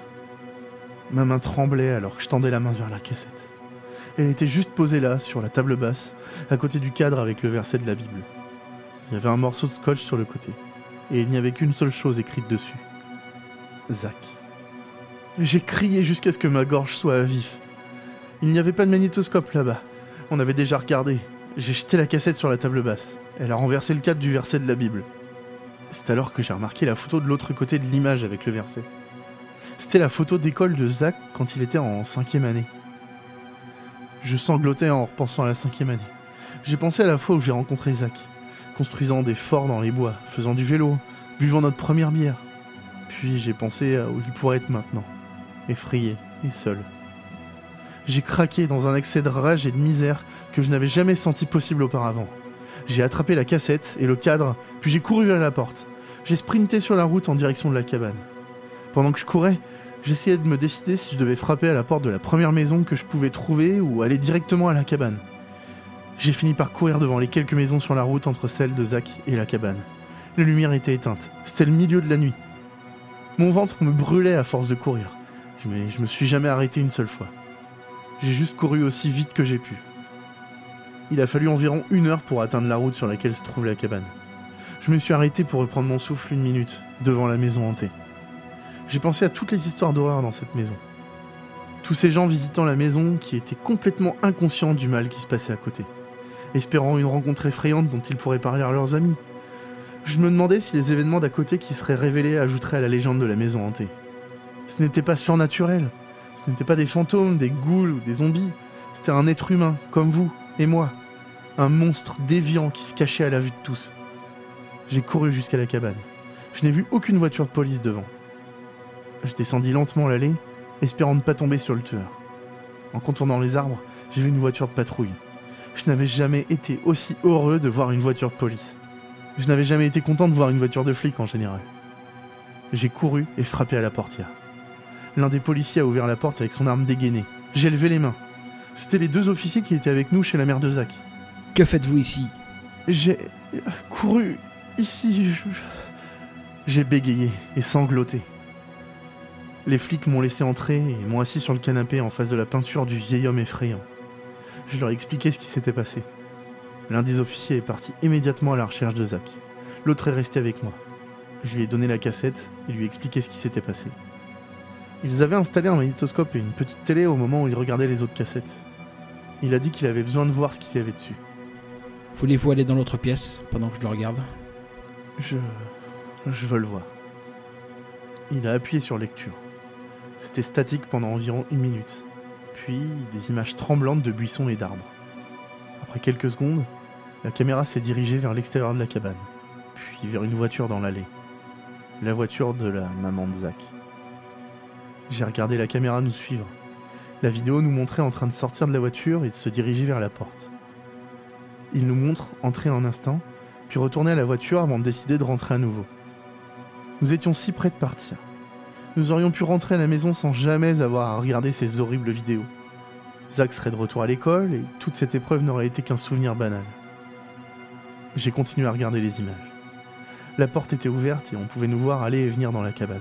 Ma main tremblait alors que je tendais la main vers la cassette. Elle était juste posée là, sur la table basse, à côté du cadre avec le verset de la Bible. Il y avait un morceau de scotch sur le côté, et il n'y avait qu'une seule chose écrite dessus. Zach. J'ai crié jusqu'à ce que ma gorge soit à vif. Il n'y avait pas de magnétoscope là-bas. On avait déjà regardé. J'ai jeté la cassette sur la table basse. Elle a renversé le cadre du verset de la Bible. C'est alors que j'ai remarqué la photo de l'autre côté de l'image avec le verset. C'était la photo d'école de Zach quand il était en cinquième année. Je sanglotais en repensant à la cinquième année. J'ai pensé à la fois où j'ai rencontré Zach, construisant des forts dans les bois, faisant du vélo, buvant notre première bière. Puis j'ai pensé à où il pourrait être maintenant, effrayé et seul. J'ai craqué dans un excès de rage et de misère que je n'avais jamais senti possible auparavant. J'ai attrapé la cassette et le cadre, puis j'ai couru vers la porte. J'ai sprinté sur la route en direction de la cabane. Pendant que je courais, j'essayais de me décider si je devais frapper à la porte de la première maison que je pouvais trouver ou aller directement à la cabane. J'ai fini par courir devant les quelques maisons sur la route entre celle de Zach et la cabane. Les lumières étaient éteintes. C'était le milieu de la nuit. Mon ventre me brûlait à force de courir. Mais je me suis jamais arrêté une seule fois. J'ai juste couru aussi vite que j'ai pu. Il a fallu environ une heure pour atteindre la route sur laquelle se trouve la cabane. Je me suis arrêté pour reprendre mon souffle une minute devant la maison hantée. J'ai pensé à toutes les histoires d'horreur dans cette maison. Tous ces gens visitant la maison qui étaient complètement inconscients du mal qui se passait à côté, espérant une rencontre effrayante dont ils pourraient parler à leurs amis. Je me demandais si les événements d'à côté qui seraient révélés ajouteraient à la légende de la maison hantée. Ce n'était pas surnaturel, ce n'était pas des fantômes, des ghouls ou des zombies, c'était un être humain, comme vous et moi, un monstre déviant qui se cachait à la vue de tous. J'ai couru jusqu'à la cabane. Je n'ai vu aucune voiture de police devant. Je descendis lentement l'allée, espérant ne pas tomber sur le tueur. En contournant les arbres, j'ai vu une voiture de patrouille. Je n'avais jamais été aussi heureux de voir une voiture de police. Je n'avais jamais été content de voir une voiture de flic en général. J'ai couru et frappé à la portière. L'un des policiers a ouvert la porte avec son arme dégainée. J'ai levé les mains. C'était les deux officiers qui étaient avec nous chez la mère de Zach. Que faites-vous ici? J'ai couru ici. J'ai bégayé et sangloté. Les flics m'ont laissé entrer et m'ont assis sur le canapé en face de la peinture du vieil homme effrayant. Je leur ai expliqué ce qui s'était passé. L'un des officiers est parti immédiatement à la recherche de Zach. L'autre est resté avec moi. Je lui ai donné la cassette et lui ai expliqué ce qui s'était passé. Ils avaient installé un magnétoscope et une petite télé au moment où ils regardaient les autres cassettes. Il a dit qu'il avait besoin de voir ce qu'il y avait dessus. Voulez-vous aller dans l'autre pièce pendant que je le regarde? Je. Je veux le voir. Il a appuyé sur lecture. C'était statique pendant environ une minute. Puis des images tremblantes de buissons et d'arbres. Après quelques secondes, la caméra s'est dirigée vers l'extérieur de la cabane, puis vers une voiture dans l'allée. La voiture de la maman de Zach. J'ai regardé la caméra nous suivre. La vidéo nous montrait en train de sortir de la voiture et de se diriger vers la porte. Il nous montre entrer un instant, puis retourner à la voiture avant de décider de rentrer à nouveau. Nous étions si près de partir. Nous aurions pu rentrer à la maison sans jamais avoir à regarder ces horribles vidéos. Zach serait de retour à l'école et toute cette épreuve n'aurait été qu'un souvenir banal. J'ai continué à regarder les images. La porte était ouverte et on pouvait nous voir aller et venir dans la cabane.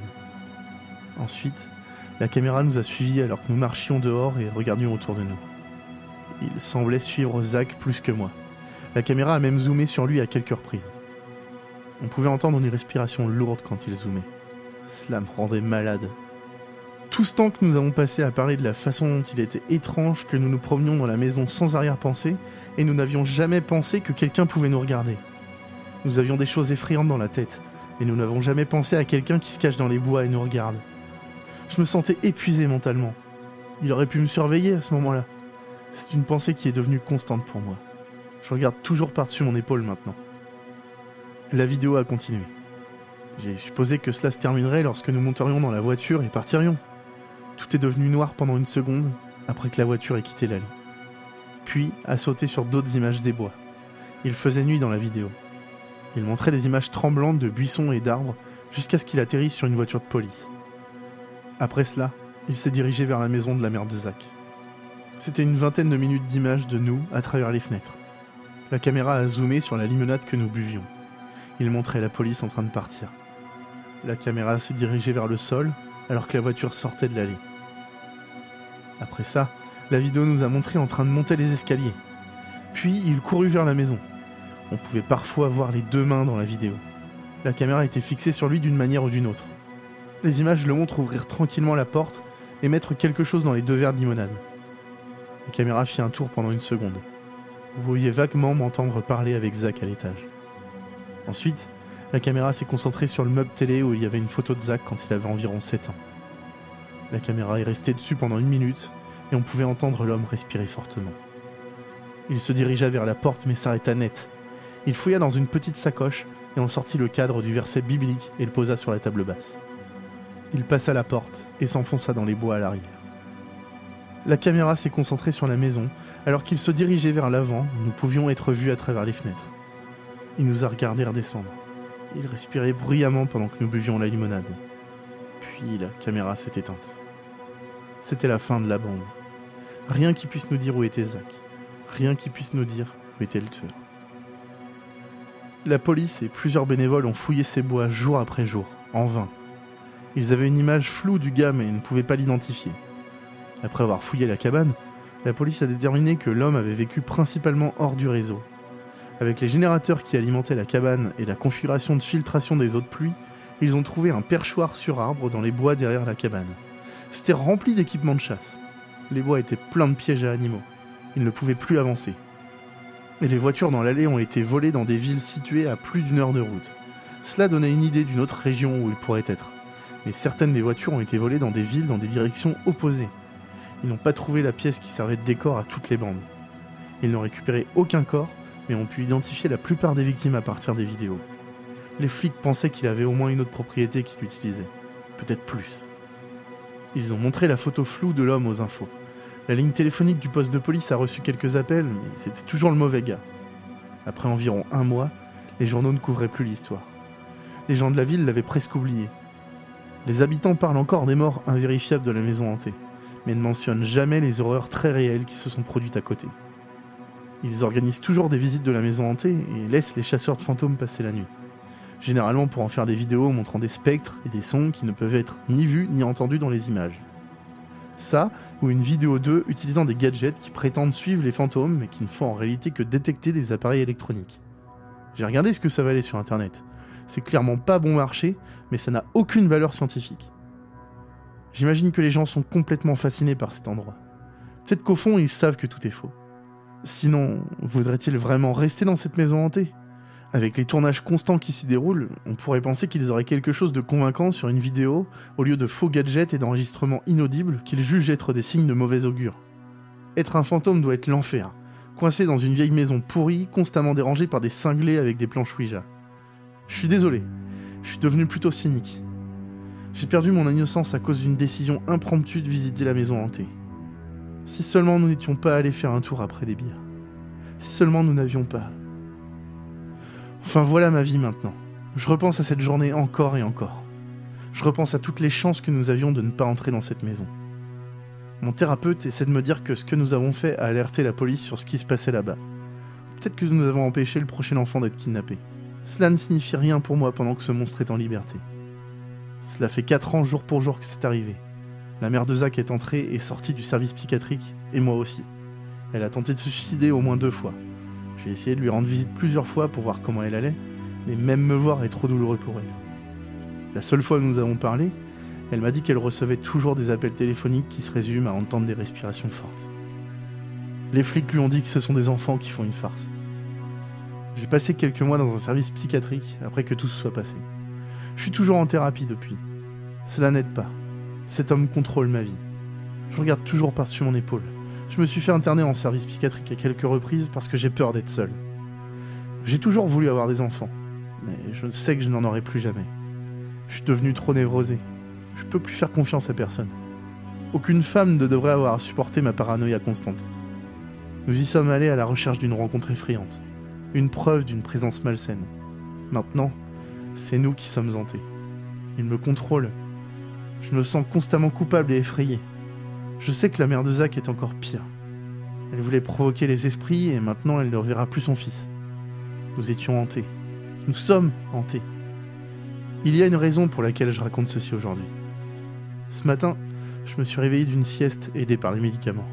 Ensuite, la caméra nous a suivis alors que nous marchions dehors et regardions autour de nous. Il semblait suivre Zach plus que moi. La caméra a même zoomé sur lui à quelques reprises. On pouvait entendre une respiration lourde quand il zoomait. Cela me rendait malade. Tout ce temps que nous avons passé à parler de la façon dont il était étrange que nous nous promenions dans la maison sans arrière-pensée, et nous n'avions jamais pensé que quelqu'un pouvait nous regarder. Nous avions des choses effrayantes dans la tête, mais nous n'avons jamais pensé à quelqu'un qui se cache dans les bois et nous regarde. Je me sentais épuisé mentalement. Il aurait pu me surveiller à ce moment-là. C'est une pensée qui est devenue constante pour moi. Je regarde toujours par-dessus mon épaule maintenant. La vidéo a continué. J'ai supposé que cela se terminerait lorsque nous monterions dans la voiture et partirions. Tout est devenu noir pendant une seconde après que la voiture ait quitté l'allée. Puis a sauté sur d'autres images des bois. Il faisait nuit dans la vidéo. Il montrait des images tremblantes de buissons et d'arbres jusqu'à ce qu'il atterrisse sur une voiture de police. Après cela, il s'est dirigé vers la maison de la mère de Zach. C'était une vingtaine de minutes d'images de nous à travers les fenêtres. La caméra a zoomé sur la limonade que nous buvions. Il montrait la police en train de partir. La caméra s'est dirigée vers le sol alors que la voiture sortait de l'allée. Après ça, la vidéo nous a montré en train de monter les escaliers. Puis il courut vers la maison. On pouvait parfois voir les deux mains dans la vidéo. La caméra était fixée sur lui d'une manière ou d'une autre. Les images le montrent ouvrir tranquillement la porte et mettre quelque chose dans les deux verres de limonade. La caméra fit un tour pendant une seconde. Vous pouviez vaguement m'entendre parler avec Zach à l'étage. Ensuite, la caméra s'est concentrée sur le meuble télé où il y avait une photo de Zach quand il avait environ 7 ans. La caméra est restée dessus pendant une minute et on pouvait entendre l'homme respirer fortement. Il se dirigea vers la porte mais s'arrêta net. Il fouilla dans une petite sacoche et en sortit le cadre du verset biblique et le posa sur la table basse. Il passa la porte et s'enfonça dans les bois à l'arrière. La caméra s'est concentrée sur la maison alors qu'il se dirigeait vers l'avant, nous pouvions être vus à travers les fenêtres. Il nous a regardés redescendre. Il respirait bruyamment pendant que nous buvions la limonade. Puis la caméra s'est éteinte. C'était la fin de la bande. Rien qui puisse nous dire où était Zach. Rien qui puisse nous dire où était le tueur. La police et plusieurs bénévoles ont fouillé ces bois jour après jour, en vain. Ils avaient une image floue du gars mais ne pouvaient pas l'identifier. Après avoir fouillé la cabane, la police a déterminé que l'homme avait vécu principalement hors du réseau. Avec les générateurs qui alimentaient la cabane et la configuration de filtration des eaux de pluie, ils ont trouvé un perchoir sur arbre dans les bois derrière la cabane. C'était rempli d'équipements de chasse. Les bois étaient pleins de pièges à animaux. Ils ne pouvaient plus avancer. Et les voitures dans l'allée ont été volées dans des villes situées à plus d'une heure de route. Cela donnait une idée d'une autre région où ils pourraient être. Mais certaines des voitures ont été volées dans des villes dans des directions opposées. Ils n'ont pas trouvé la pièce qui servait de décor à toutes les bandes. Ils n'ont récupéré aucun corps, mais ont pu identifier la plupart des victimes à partir des vidéos. Les flics pensaient qu'il avait au moins une autre propriété qu'il utilisait. Peut-être plus. Ils ont montré la photo floue de l'homme aux infos. La ligne téléphonique du poste de police a reçu quelques appels, mais c'était toujours le mauvais gars. Après environ un mois, les journaux ne couvraient plus l'histoire. Les gens de la ville l'avaient presque oublié. Les habitants parlent encore des morts invérifiables de la maison hantée, mais ne mentionnent jamais les horreurs très réelles qui se sont produites à côté. Ils organisent toujours des visites de la maison hantée et laissent les chasseurs de fantômes passer la nuit. Généralement pour en faire des vidéos montrant des spectres et des sons qui ne peuvent être ni vus ni entendus dans les images. Ça, ou une vidéo d'eux utilisant des gadgets qui prétendent suivre les fantômes mais qui ne font en réalité que détecter des appareils électroniques. J'ai regardé ce que ça valait sur internet. C'est clairement pas bon marché, mais ça n'a aucune valeur scientifique. J'imagine que les gens sont complètement fascinés par cet endroit. Peut-être qu'au fond, ils savent que tout est faux. Sinon, voudraient-ils vraiment rester dans cette maison hantée? Avec les tournages constants qui s'y déroulent, on pourrait penser qu'ils auraient quelque chose de convaincant sur une vidéo, au lieu de faux gadgets et d'enregistrements inaudibles qu'ils jugent être des signes de mauvais augure. Être un fantôme doit être l'enfer, coincé dans une vieille maison pourrie, constamment dérangée par des cinglés avec des planches Ouija. Je suis désolé, je suis devenu plutôt cynique. J'ai perdu mon innocence à cause d'une décision impromptue de visiter la maison hantée. Si seulement nous n'étions pas allés faire un tour après des bières. Si seulement nous n'avions pas. Enfin voilà ma vie maintenant. Je repense à cette journée encore et encore. Je repense à toutes les chances que nous avions de ne pas entrer dans cette maison. Mon thérapeute essaie de me dire que ce que nous avons fait a alerté la police sur ce qui se passait là-bas. Peut-être que nous avons empêché le prochain enfant d'être kidnappé. Cela ne signifie rien pour moi pendant que ce monstre est en liberté. Cela fait 4 ans jour pour jour que c'est arrivé. La mère de Zach est entrée et sortie du service psychiatrique, et moi aussi. Elle a tenté de se suicider au moins deux fois. J'ai essayé de lui rendre visite plusieurs fois pour voir comment elle allait, mais même me voir est trop douloureux pour elle. La seule fois où nous avons parlé, elle m'a dit qu'elle recevait toujours des appels téléphoniques qui se résument à entendre des respirations fortes. Les flics lui ont dit que ce sont des enfants qui font une farce. J'ai passé quelques mois dans un service psychiatrique après que tout se soit passé. Je suis toujours en thérapie depuis. Cela n'aide pas. Cet homme contrôle ma vie. Je regarde toujours par-dessus mon épaule. Je me suis fait interner en service psychiatrique à quelques reprises parce que j'ai peur d'être seul. J'ai toujours voulu avoir des enfants, mais je sais que je n'en aurai plus jamais. Je suis devenu trop névrosé. Je peux plus faire confiance à personne. Aucune femme ne devrait avoir à supporter ma paranoïa constante. Nous y sommes allés à la recherche d'une rencontre effrayante, une preuve d'une présence malsaine. Maintenant, c'est nous qui sommes hantés. Il me contrôle. Je me sens constamment coupable et effrayé. Je sais que la mère de Zach est encore pire. Elle voulait provoquer les esprits et maintenant elle ne reverra plus son fils. Nous étions hantés. Nous sommes hantés. Il y a une raison pour laquelle je raconte ceci aujourd'hui. Ce matin, je me suis réveillé d'une sieste aidée par les médicaments.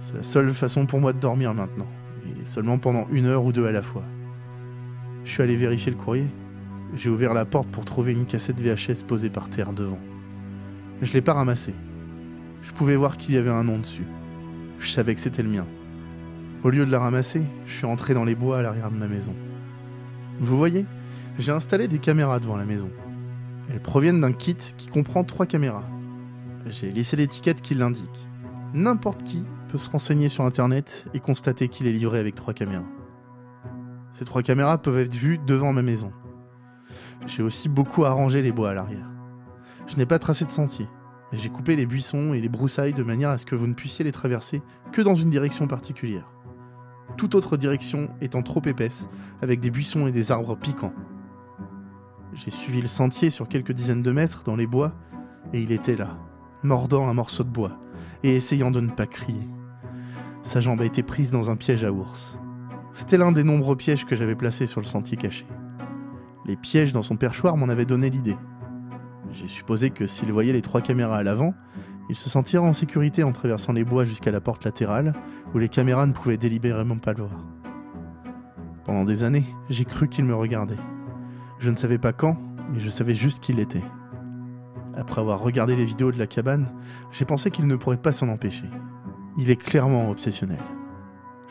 C'est la seule façon pour moi de dormir maintenant, et seulement pendant une heure ou deux à la fois. Je suis allé vérifier le courrier. J'ai ouvert la porte pour trouver une cassette VHS posée par terre devant. Je l'ai pas ramassée. Je pouvais voir qu'il y avait un nom dessus. Je savais que c'était le mien. Au lieu de la ramasser, je suis entré dans les bois à l'arrière de ma maison. Vous voyez, j'ai installé des caméras devant la maison. Elles proviennent d'un kit qui comprend trois caméras. J'ai laissé l'étiquette qui l'indique. N'importe qui peut se renseigner sur internet et constater qu'il est livré avec trois caméras. Ces trois caméras peuvent être vues devant ma maison. J'ai aussi beaucoup arrangé les bois à l'arrière. Je n'ai pas tracé de sentier, mais j'ai coupé les buissons et les broussailles de manière à ce que vous ne puissiez les traverser que dans une direction particulière. Toute autre direction étant trop épaisse, avec des buissons et des arbres piquants. J'ai suivi le sentier sur quelques dizaines de mètres dans les bois, et il était là, mordant un morceau de bois, et essayant de ne pas crier. Sa jambe a été prise dans un piège à ours. C'était l'un des nombreux pièges que j'avais placés sur le sentier caché. Les pièges dans son perchoir m'en avaient donné l'idée. J'ai supposé que s'il voyait les trois caméras à l'avant, il se sentirait en sécurité en traversant les bois jusqu'à la porte latérale, où les caméras ne pouvaient délibérément pas le voir. Pendant des années, j'ai cru qu'il me regardait. Je ne savais pas quand, mais je savais juste qu'il l'était. Après avoir regardé les vidéos de la cabane, j'ai pensé qu'il ne pourrait pas s'en empêcher. Il est clairement obsessionnel.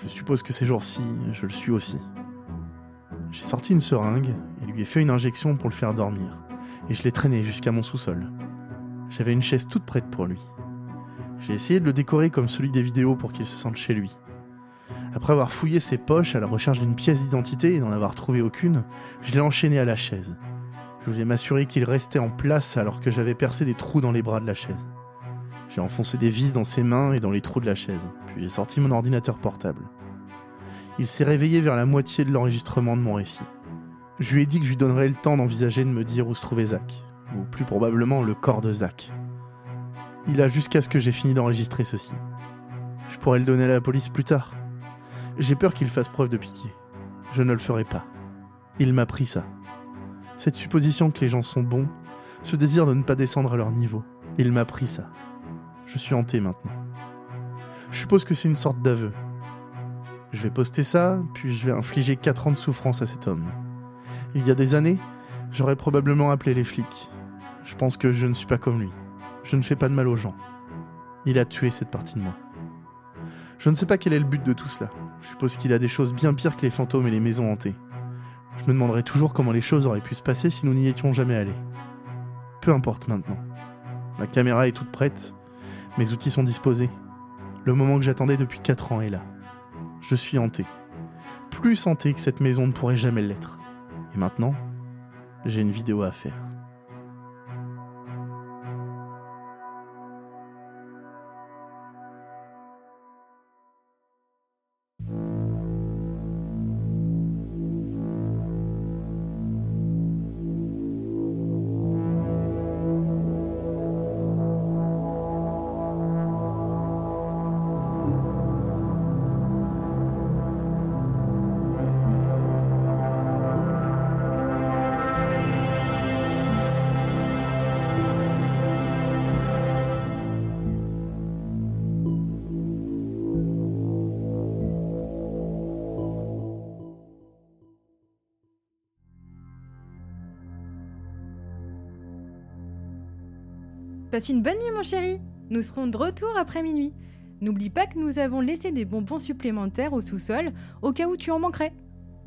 Je suppose que ces jours-ci, je le suis aussi. J'ai sorti une seringue et lui ai fait une injection pour le faire dormir, et je l'ai traîné jusqu'à mon sous-sol. J'avais une chaise toute prête pour lui. J'ai essayé de le décorer comme celui des vidéos pour qu'il se sente chez lui. Après avoir fouillé ses poches à la recherche d'une pièce d'identité et n'en avoir trouvé aucune, je l'ai enchaîné à la chaise. Je voulais m'assurer qu'il restait en place alors que j'avais percé des trous dans les bras de la chaise. J'ai enfoncé des vis dans ses mains et dans les trous de la chaise, puis j'ai sorti mon ordinateur portable. Il s'est réveillé vers la moitié de l'enregistrement de mon récit. Je lui ai dit que je lui donnerais le temps d'envisager de me dire où se trouvait Zach, ou plus probablement le corps de Zach. Il a jusqu'à ce que j'ai fini d'enregistrer ceci. Je pourrais le donner à la police plus tard. J'ai peur qu'il fasse preuve de pitié. Je ne le ferai pas. Il m'a pris ça. Cette supposition que les gens sont bons, ce désir de ne pas descendre à leur niveau. Il m'a pris ça. Je suis hanté maintenant. Je suppose que c'est une sorte d'aveu. Je vais poster ça, puis je vais infliger 4 ans de souffrance à cet homme. Il y a des années, j'aurais probablement appelé les flics. Je pense que je ne suis pas comme lui. Je ne fais pas de mal aux gens. Il a tué cette partie de moi. Je ne sais pas quel est le but de tout cela. Je suppose qu'il a des choses bien pires que les fantômes et les maisons hantées. Je me demanderai toujours comment les choses auraient pu se passer si nous n'y étions jamais allés. Peu importe maintenant. Ma caméra est toute prête. Mes outils sont disposés. Le moment que j'attendais depuis 4 ans est là. Je suis hanté. Plus hanté que cette maison ne pourrait jamais l'être. Maintenant, j'ai une vidéo à faire. Passe une bonne nuit, mon chéri. Nous serons de retour après minuit. N'oublie pas que nous avons laissé des bonbons supplémentaires au sous-sol au cas où tu en manquerais.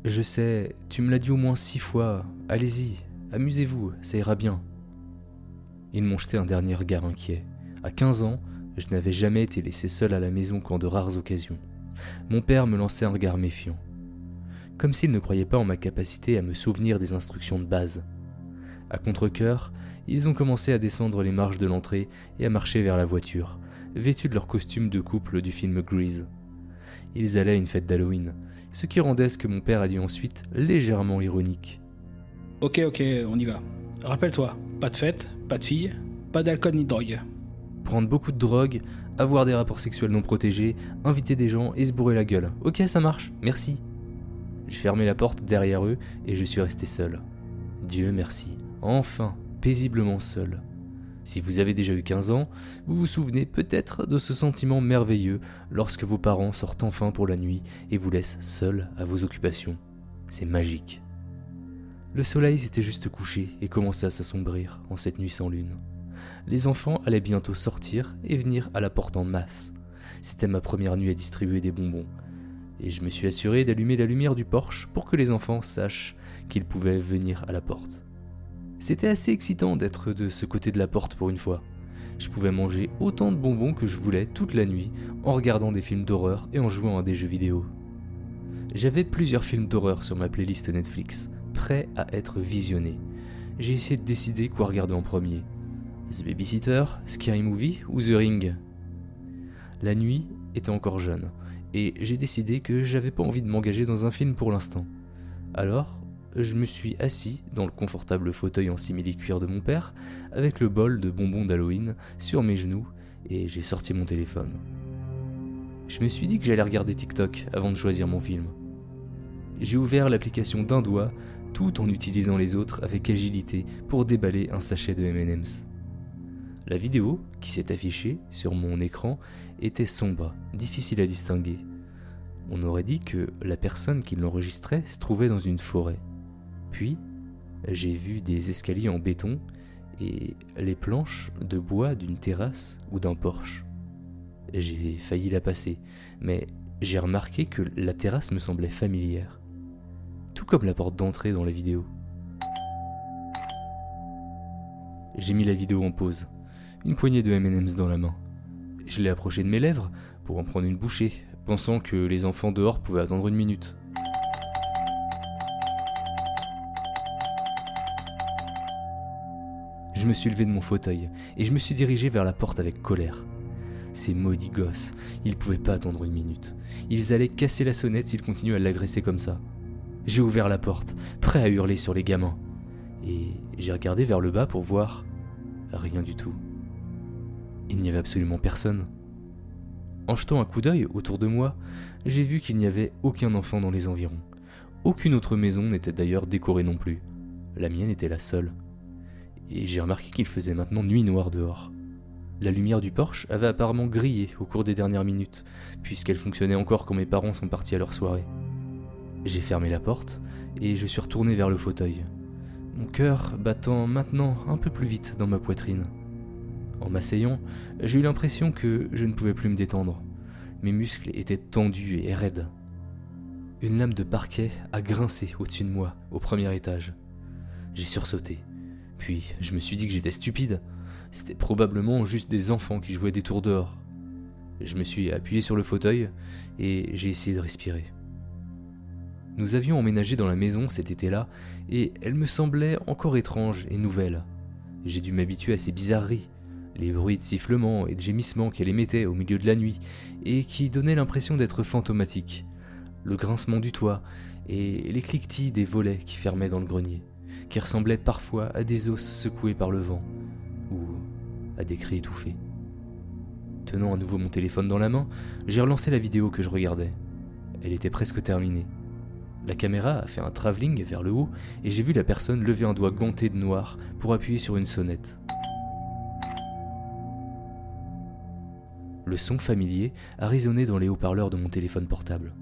Je sais, tu me l'as dit au moins six fois. Allez-y, amusez-vous, ça ira bien. Ils m'ont jeté un dernier regard inquiet. À 15 ans, Je n'avais jamais été laissé seul à la maison qu'en de rares occasions. Mon père me lançait un regard méfiant. Comme s'il ne croyait pas en ma capacité à me souvenir des instructions de base. À contre-coeur, ils ont commencé à descendre les marches de l'entrée et à marcher vers la voiture, vêtus de leur costume de couple du film Grease. Ils allaient à une fête d'Halloween, ce qui rendait ce que mon père a dit ensuite légèrement ironique. Ok, ok, on y va. Rappelle-toi, pas de fête, pas de filles, pas d'alcool ni de drogue. Prendre beaucoup de drogue, avoir des rapports sexuels non protégés, inviter des gens et se bourrer la gueule. Ok, ça marche, merci. Je fermé la porte derrière eux et je suis resté seul. Dieu merci. Enfin, paisiblement seul. Si vous avez déjà eu 15 ans, vous vous souvenez peut-être de ce sentiment merveilleux lorsque vos parents sortent enfin pour la nuit et vous laissent seul à vos occupations. C'est magique. Le soleil s'était juste couché et commençait à s'assombrir en cette nuit sans lune. Les enfants allaient bientôt sortir et venir à la porte en masse. C'était ma première nuit à distribuer des bonbons. Et je me suis assuré d'allumer la lumière du porche pour que les enfants sachent qu'ils pouvaient venir à la porte. C'était assez excitant d'être de ce côté de la porte pour une fois. Je pouvais manger autant de bonbons que je voulais toute la nuit en regardant des films d'horreur et en jouant à des jeux vidéo. J'avais plusieurs films d'horreur sur ma playlist Netflix, prêts à être visionnés. J'ai essayé de décider quoi regarder en premier. The Babysitter, Scary Movie ou The Ring? La nuit était encore jeune, et j'ai décidé que j'avais pas envie de m'engager dans un film pour l'instant. Alors, je me suis assis dans le confortable fauteuil en simili-cuir de mon père, avec le bol de bonbons d'Halloween sur mes genoux, et j'ai sorti mon téléphone. Je me suis dit que j'allais regarder TikTok avant de choisir mon film. J'ai ouvert l'application d'un doigt, tout en utilisant les autres avec agilité pour déballer un sachet de MM's. La vidéo, qui s'est affichée sur mon écran, était sombre, difficile à distinguer. On aurait dit que la personne qui l'enregistrait se trouvait dans une forêt. Puis, j'ai vu des escaliers en béton et les planches de bois d'une terrasse ou d'un porche. J'ai failli la passer, mais j'ai remarqué que la terrasse me semblait familière, tout comme la porte d'entrée dans la vidéo. J'ai mis la vidéo en pause, une poignée de MM's dans la main. Je l'ai approché de mes lèvres pour en prendre une bouchée, pensant que les enfants dehors pouvaient attendre une minute. Je me suis levé de mon fauteuil et je me suis dirigé vers la porte avec colère. Ces maudits gosses, ils pouvaient pas attendre une minute. Ils allaient casser la sonnette s'ils continuaient à l'agresser comme ça. J'ai ouvert la porte, prêt à hurler sur les gamins. Et j'ai regardé vers le bas pour voir rien du tout. Il n'y avait absolument personne. En jetant un coup d'œil autour de moi, j'ai vu qu'il n'y avait aucun enfant dans les environs. Aucune autre maison n'était d'ailleurs décorée non plus. La mienne était la seule. Et j'ai remarqué qu'il faisait maintenant nuit noire dehors. La lumière du porche avait apparemment grillé au cours des dernières minutes, puisqu'elle fonctionnait encore quand mes parents sont partis à leur soirée. J'ai fermé la porte et je suis retourné vers le fauteuil, mon cœur battant maintenant un peu plus vite dans ma poitrine. En m'asseyant, j'ai eu l'impression que je ne pouvais plus me détendre. Mes muscles étaient tendus et raides. Une lame de parquet a grincé au-dessus de moi, au premier étage. J'ai sursauté. Puis je me suis dit que j'étais stupide. C'était probablement juste des enfants qui jouaient des tours dehors. Je me suis appuyé sur le fauteuil et j'ai essayé de respirer. Nous avions emménagé dans la maison cet été-là et elle me semblait encore étrange et nouvelle. J'ai dû m'habituer à ces bizarreries, les bruits de sifflements et de gémissements qu'elle émettait au milieu de la nuit et qui donnaient l'impression d'être fantomatiques, le grincement du toit et les cliquetis des volets qui fermaient dans le grenier, qui ressemblaient parfois à des os secoués par le vent ou à des cris étouffés. Tenant à nouveau mon téléphone dans la main, j'ai relancé la vidéo que je regardais. Elle était presque terminée. La caméra a fait un travelling vers le haut et j'ai vu la personne lever un doigt ganté de noir pour appuyer sur une sonnette. Le son familier a résonné dans les haut-parleurs de mon téléphone portable.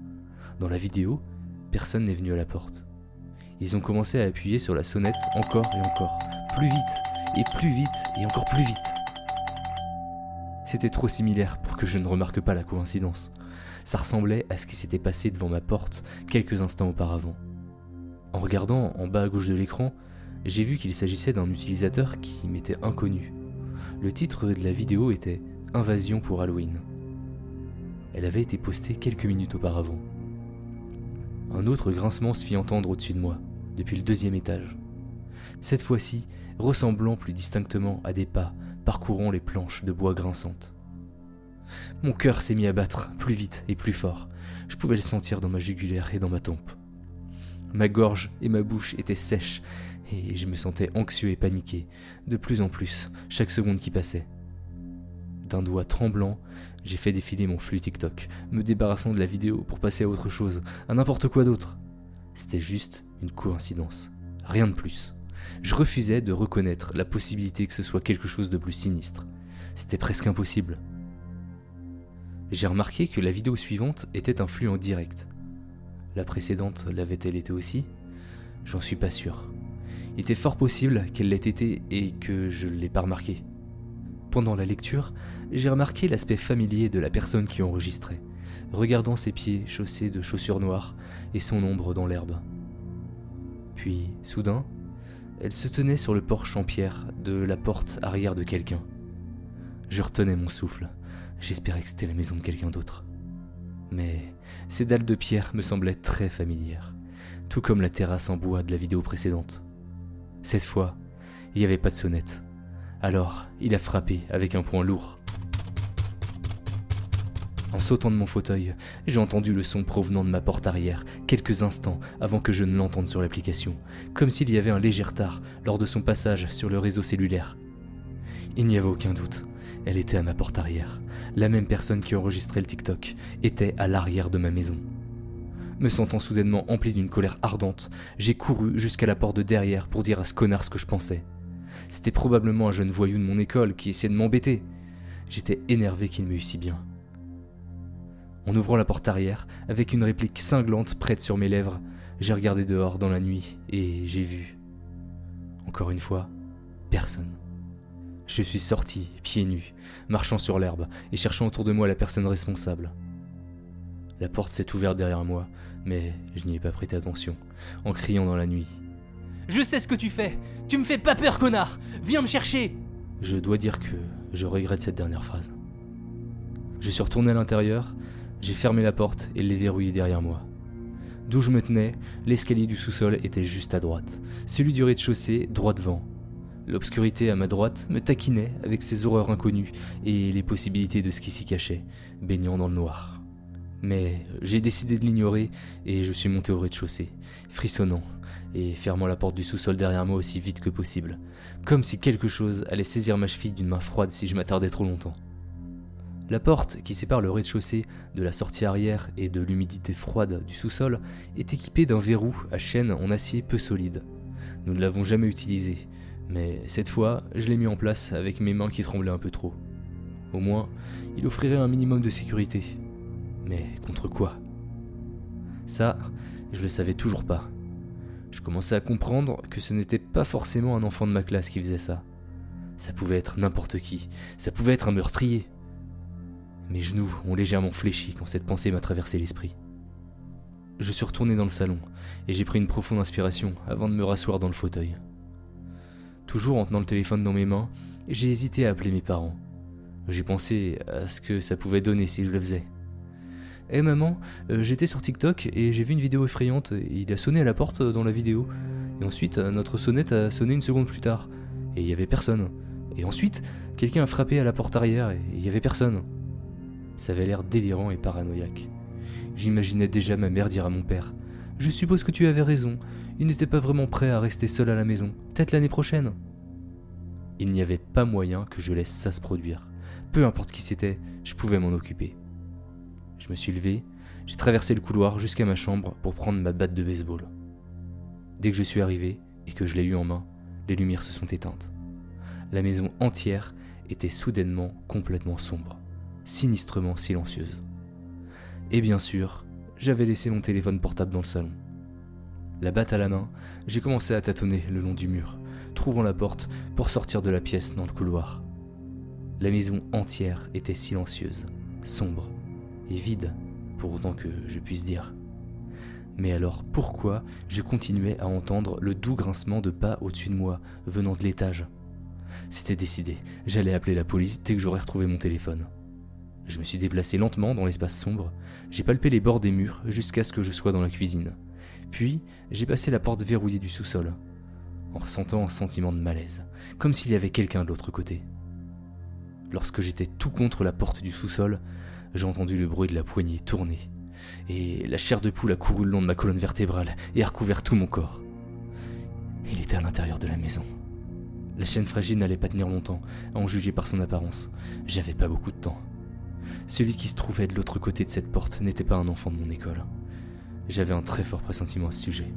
Dans la vidéo, personne n'est venu à la porte. Ils ont commencé à appuyer sur la sonnette encore et encore, plus vite et plus vite et encore plus vite. C'était trop similaire pour que je ne remarque pas la coïncidence. Ça ressemblait à ce qui s'était passé devant ma porte quelques instants auparavant. En regardant en bas à gauche de l'écran, j'ai vu qu'il s'agissait d'un utilisateur qui m'était inconnu. Le titre de la vidéo était Invasion pour Halloween. Elle avait été postée quelques minutes auparavant. Un autre grincement se fit entendre au-dessus de moi, depuis le deuxième étage. Cette fois-ci, ressemblant plus distinctement à des pas parcourant les planches de bois grinçantes. Mon cœur s'est mis à battre plus vite et plus fort. Je pouvais le sentir dans ma jugulaire et dans ma tempe. Ma gorge et ma bouche étaient sèches et je me sentais anxieux et paniqué, de plus en plus, chaque seconde qui passait. D'un doigt tremblant, j'ai fait défiler mon flux TikTok, me débarrassant de la vidéo pour passer à autre chose, à n'importe quoi d'autre. C'était juste une coïncidence, rien de plus. Je refusais de reconnaître la possibilité que ce soit quelque chose de plus sinistre. C'était presque impossible. J'ai remarqué que la vidéo suivante était un flux en direct. La précédente l'avait-elle été aussi? J'en suis pas sûr. Il était fort possible qu'elle l'ait été et que je ne l'ai pas remarqué. Pendant la lecture, j'ai remarqué l'aspect familier de la personne qui enregistrait, regardant ses pieds chaussés de chaussures noires et son ombre dans l'herbe. Puis, soudain, elle se tenait sur le porche en pierre de la porte arrière de quelqu'un. Je retenais mon souffle. J'espérais que c'était la maison de quelqu'un d'autre. Mais ces dalles de pierre me semblaient très familières, tout comme la terrasse en bois de la vidéo précédente. Cette fois, il n'y avait pas de sonnette. Alors, il a frappé avec un poing lourd. En sautant de mon fauteuil, j'ai entendu le son provenant de ma porte arrière, quelques instants avant que je ne l'entende sur l'application, comme s'il y avait un léger retard lors de son passage sur le réseau cellulaire. Il n'y avait aucun doute, elle était à ma porte arrière. La même personne qui enregistrait le TikTok était à l'arrière de ma maison. Me sentant soudainement empli d'une colère ardente, j'ai couru jusqu'à la porte de derrière pour dire à ce connard ce que je pensais. C'était probablement un jeune voyou de mon école qui essayait de m'embêter. J'étais énervé qu'il me eût si bien. En ouvrant la porte arrière, avec une réplique cinglante prête sur mes lèvres, j'ai regardé dehors dans la nuit et j'ai vu. Encore une fois, personne. Je suis sorti, pieds nus, marchant sur l'herbe et cherchant autour de moi la personne responsable. La porte s'est ouverte derrière moi, mais je n'y ai pas prêté attention, en criant dans la nuit. Je sais ce que tu fais Tu me fais pas peur, connard Viens me chercher Je dois dire que je regrette cette dernière phrase. Je suis retourné à l'intérieur, j'ai fermé la porte et l'ai verrouillée derrière moi. D'où je me tenais, l'escalier du sous-sol était juste à droite, celui du rez-de-chaussée droit devant. L'obscurité à ma droite me taquinait avec ses horreurs inconnues et les possibilités de ce qui s'y cachait, baignant dans le noir. Mais j'ai décidé de l'ignorer et je suis monté au rez-de-chaussée, frissonnant et fermant la porte du sous-sol derrière moi aussi vite que possible, comme si quelque chose allait saisir ma cheville d'une main froide si je m'attardais trop longtemps. La porte qui sépare le rez-de-chaussée de la sortie arrière et de l'humidité froide du sous-sol est équipée d'un verrou à chaîne en acier peu solide. Nous ne l'avons jamais utilisé, mais cette fois, je l'ai mis en place avec mes mains qui tremblaient un peu trop. Au moins, il offrirait un minimum de sécurité. Mais contre quoi? Ça, je le savais toujours pas. Je commençais à comprendre que ce n'était pas forcément un enfant de ma classe qui faisait ça. Ça pouvait être n'importe qui, ça pouvait être un meurtrier. Mes genoux ont légèrement fléchi quand cette pensée m'a traversé l'esprit. Je suis retourné dans le salon et j'ai pris une profonde inspiration avant de me rasseoir dans le fauteuil. Toujours en tenant le téléphone dans mes mains, j'ai hésité à appeler mes parents. J'ai pensé à ce que ça pouvait donner si je le faisais. Eh maman, euh, j'étais sur TikTok et j'ai vu une vidéo effrayante. Il a sonné à la porte dans la vidéo. Et ensuite, euh, notre sonnette a sonné une seconde plus tard. Et il y avait personne. Et ensuite, quelqu'un a frappé à la porte arrière et il y avait personne. Ça avait l'air délirant et paranoïaque. J'imaginais déjà ma mère dire à mon père Je suppose que tu avais raison. Il n'était pas vraiment prêt à rester seul à la maison. Peut-être l'année prochaine. Il n'y avait pas moyen que je laisse ça se produire. Peu importe qui c'était, je pouvais m'en occuper. Je me suis levé, j'ai traversé le couloir jusqu'à ma chambre pour prendre ma batte de baseball. Dès que je suis arrivé et que je l'ai eu en main, les lumières se sont éteintes. La maison entière était soudainement complètement sombre sinistrement silencieuse. Et bien sûr, j'avais laissé mon téléphone portable dans le salon. La batte à la main, j'ai commencé à tâtonner le long du mur, trouvant la porte pour sortir de la pièce dans le couloir. La maison entière était silencieuse, sombre et vide, pour autant que je puisse dire. Mais alors pourquoi je continuais à entendre le doux grincement de pas au-dessus de moi, venant de l'étage? C'était décidé, j'allais appeler la police dès que j'aurais retrouvé mon téléphone. Je me suis déplacé lentement dans l'espace sombre, j'ai palpé les bords des murs jusqu'à ce que je sois dans la cuisine. Puis, j'ai passé la porte verrouillée du sous-sol, en ressentant un sentiment de malaise, comme s'il y avait quelqu'un de l'autre côté. Lorsque j'étais tout contre la porte du sous-sol, j'ai entendu le bruit de la poignée tourner, et la chair de poule a couru le long de ma colonne vertébrale et a recouvert tout mon corps. Il était à l'intérieur de la maison. La chaîne fragile n'allait pas tenir longtemps, à en juger par son apparence. J'avais pas beaucoup de temps. Celui qui se trouvait de l'autre côté de cette porte n'était pas un enfant de mon école. J'avais un très fort pressentiment à ce sujet.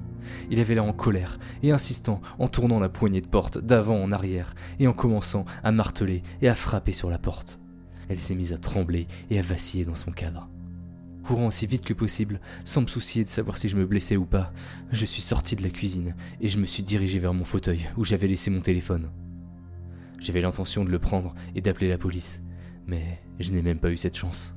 Il avait l'air en colère et insistant en tournant la poignée de porte d'avant en arrière et en commençant à marteler et à frapper sur la porte. Elle s'est mise à trembler et à vaciller dans son cadre. Courant aussi vite que possible, sans me soucier de savoir si je me blessais ou pas, je suis sorti de la cuisine et je me suis dirigé vers mon fauteuil où j'avais laissé mon téléphone. J'avais l'intention de le prendre et d'appeler la police, mais je n'ai même pas eu cette chance.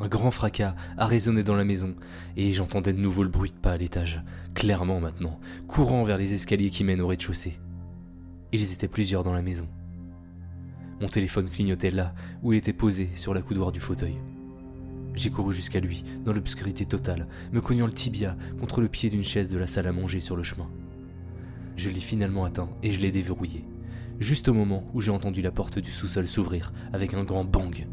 Un grand fracas a résonné dans la maison, et j'entendais de nouveau le bruit de pas à l'étage, clairement maintenant, courant vers les escaliers qui mènent au rez-de-chaussée. Ils étaient plusieurs dans la maison. Mon téléphone clignotait là, où il était posé sur la coudoir du fauteuil. J'ai couru jusqu'à lui, dans l'obscurité totale, me cognant le tibia contre le pied d'une chaise de la salle à manger sur le chemin. Je l'ai finalement atteint et je l'ai déverrouillé, juste au moment où j'ai entendu la porte du sous-sol s'ouvrir avec un grand bang.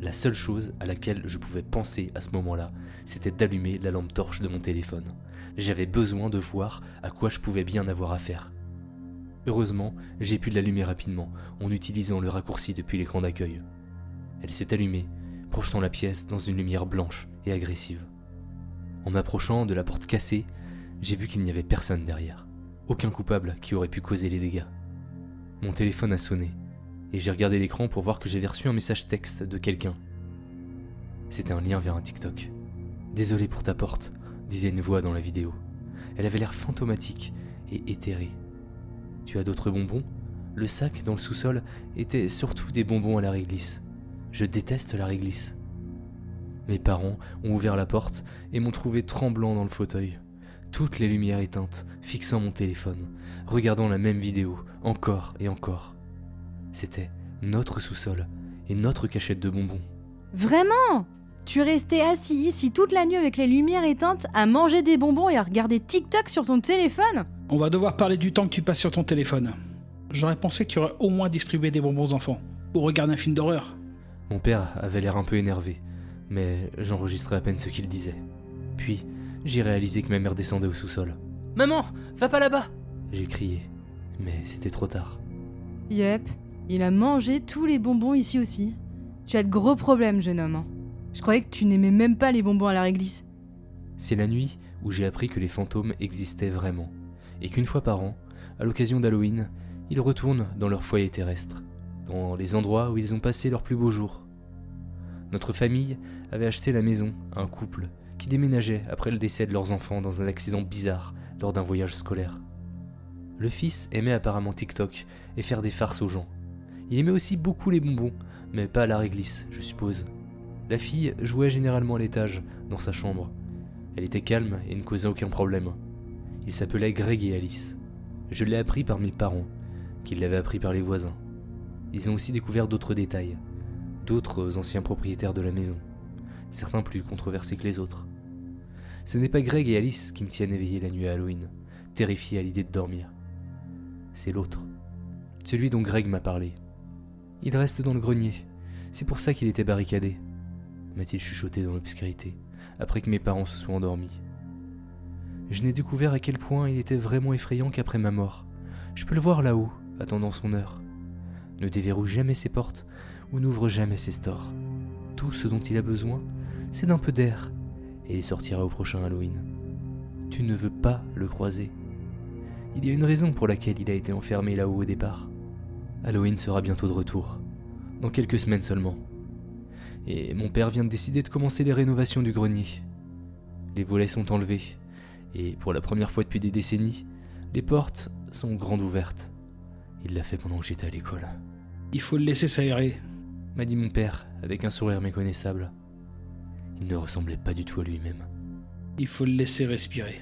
La seule chose à laquelle je pouvais penser à ce moment-là, c'était d'allumer la lampe torche de mon téléphone. J'avais besoin de voir à quoi je pouvais bien avoir affaire. Heureusement, j'ai pu l'allumer rapidement en utilisant le raccourci depuis l'écran d'accueil. Elle s'est allumée, projetant la pièce dans une lumière blanche et agressive. En m'approchant de la porte cassée, j'ai vu qu'il n'y avait personne derrière. Aucun coupable qui aurait pu causer les dégâts. Mon téléphone a sonné et j'ai regardé l'écran pour voir que j'avais reçu un message texte de quelqu'un. C'était un lien vers un TikTok. Désolé pour ta porte, disait une voix dans la vidéo. Elle avait l'air fantomatique et éthérée. Tu as d'autres bonbons? Le sac dans le sous-sol était surtout des bonbons à la réglisse. Je déteste la réglisse. Mes parents ont ouvert la porte et m'ont trouvé tremblant dans le fauteuil, toutes les lumières éteintes, fixant mon téléphone, regardant la même vidéo, encore et encore. C'était notre sous-sol et notre cachette de bonbons. Vraiment? Tu restais assis ici toute la nuit avec les lumières éteintes à manger des bonbons et à regarder TikTok sur ton téléphone? On va devoir parler du temps que tu passes sur ton téléphone. J'aurais pensé que tu aurais au moins distribué des bonbons aux enfants. Ou regarder un film d'horreur. Mon père avait l'air un peu énervé, mais j'enregistrais à peine ce qu'il disait. Puis, j'ai réalisé que ma mère descendait au sous-sol. Maman, va pas là-bas J'ai crié, mais c'était trop tard. Yep, il a mangé tous les bonbons ici aussi. Tu as de gros problèmes, jeune homme. hein. Je croyais que tu n'aimais même pas les bonbons à la réglisse. C'est la nuit où j'ai appris que les fantômes existaient vraiment, et qu'une fois par an, à l'occasion d'Halloween, ils retournent dans leur foyer terrestre, dans les endroits où ils ont passé leurs plus beaux jours. Notre famille avait acheté la maison à un couple qui déménageait après le décès de leurs enfants dans un accident bizarre lors d'un voyage scolaire. Le fils aimait apparemment TikTok et faire des farces aux gens. Il aimait aussi beaucoup les bonbons, mais pas à la réglisse, je suppose. La fille jouait généralement à l'étage, dans sa chambre. Elle était calme et ne causait aucun problème. Ils s'appelaient Greg et Alice. Je l'ai appris par mes parents, qui l'avaient appris par les voisins. Ils ont aussi découvert d'autres détails, d'autres anciens propriétaires de la maison, certains plus controversés que les autres. Ce n'est pas Greg et Alice qui me tiennent éveillé la nuit à Halloween, terrifié à l'idée de dormir. C'est l'autre, celui dont Greg m'a parlé. Il reste dans le grenier, c'est pour ça qu'il était barricadé, m'a-t-il chuchoté dans l'obscurité, après que mes parents se soient endormis. Je n'ai découvert à quel point il était vraiment effrayant qu'après ma mort. Je peux le voir là-haut, attendant son heure. Ne déverrouille jamais ses portes ou n'ouvre jamais ses stores. Tout ce dont il a besoin, c'est d'un peu d'air, et il sortira au prochain Halloween. Tu ne veux pas le croiser. Il y a une raison pour laquelle il a été enfermé là-haut au départ. Halloween sera bientôt de retour, dans quelques semaines seulement. Et mon père vient de décider de commencer les rénovations du grenier. Les volets sont enlevés, et pour la première fois depuis des décennies, les portes sont grandes ouvertes. Il l'a fait pendant que j'étais à l'école, Il faut le laisser s'aérer. m'a dit mon père avec un sourire méconnaissable. Il ne ressemblait pas du tout à lui-même. Il faut le laisser respirer.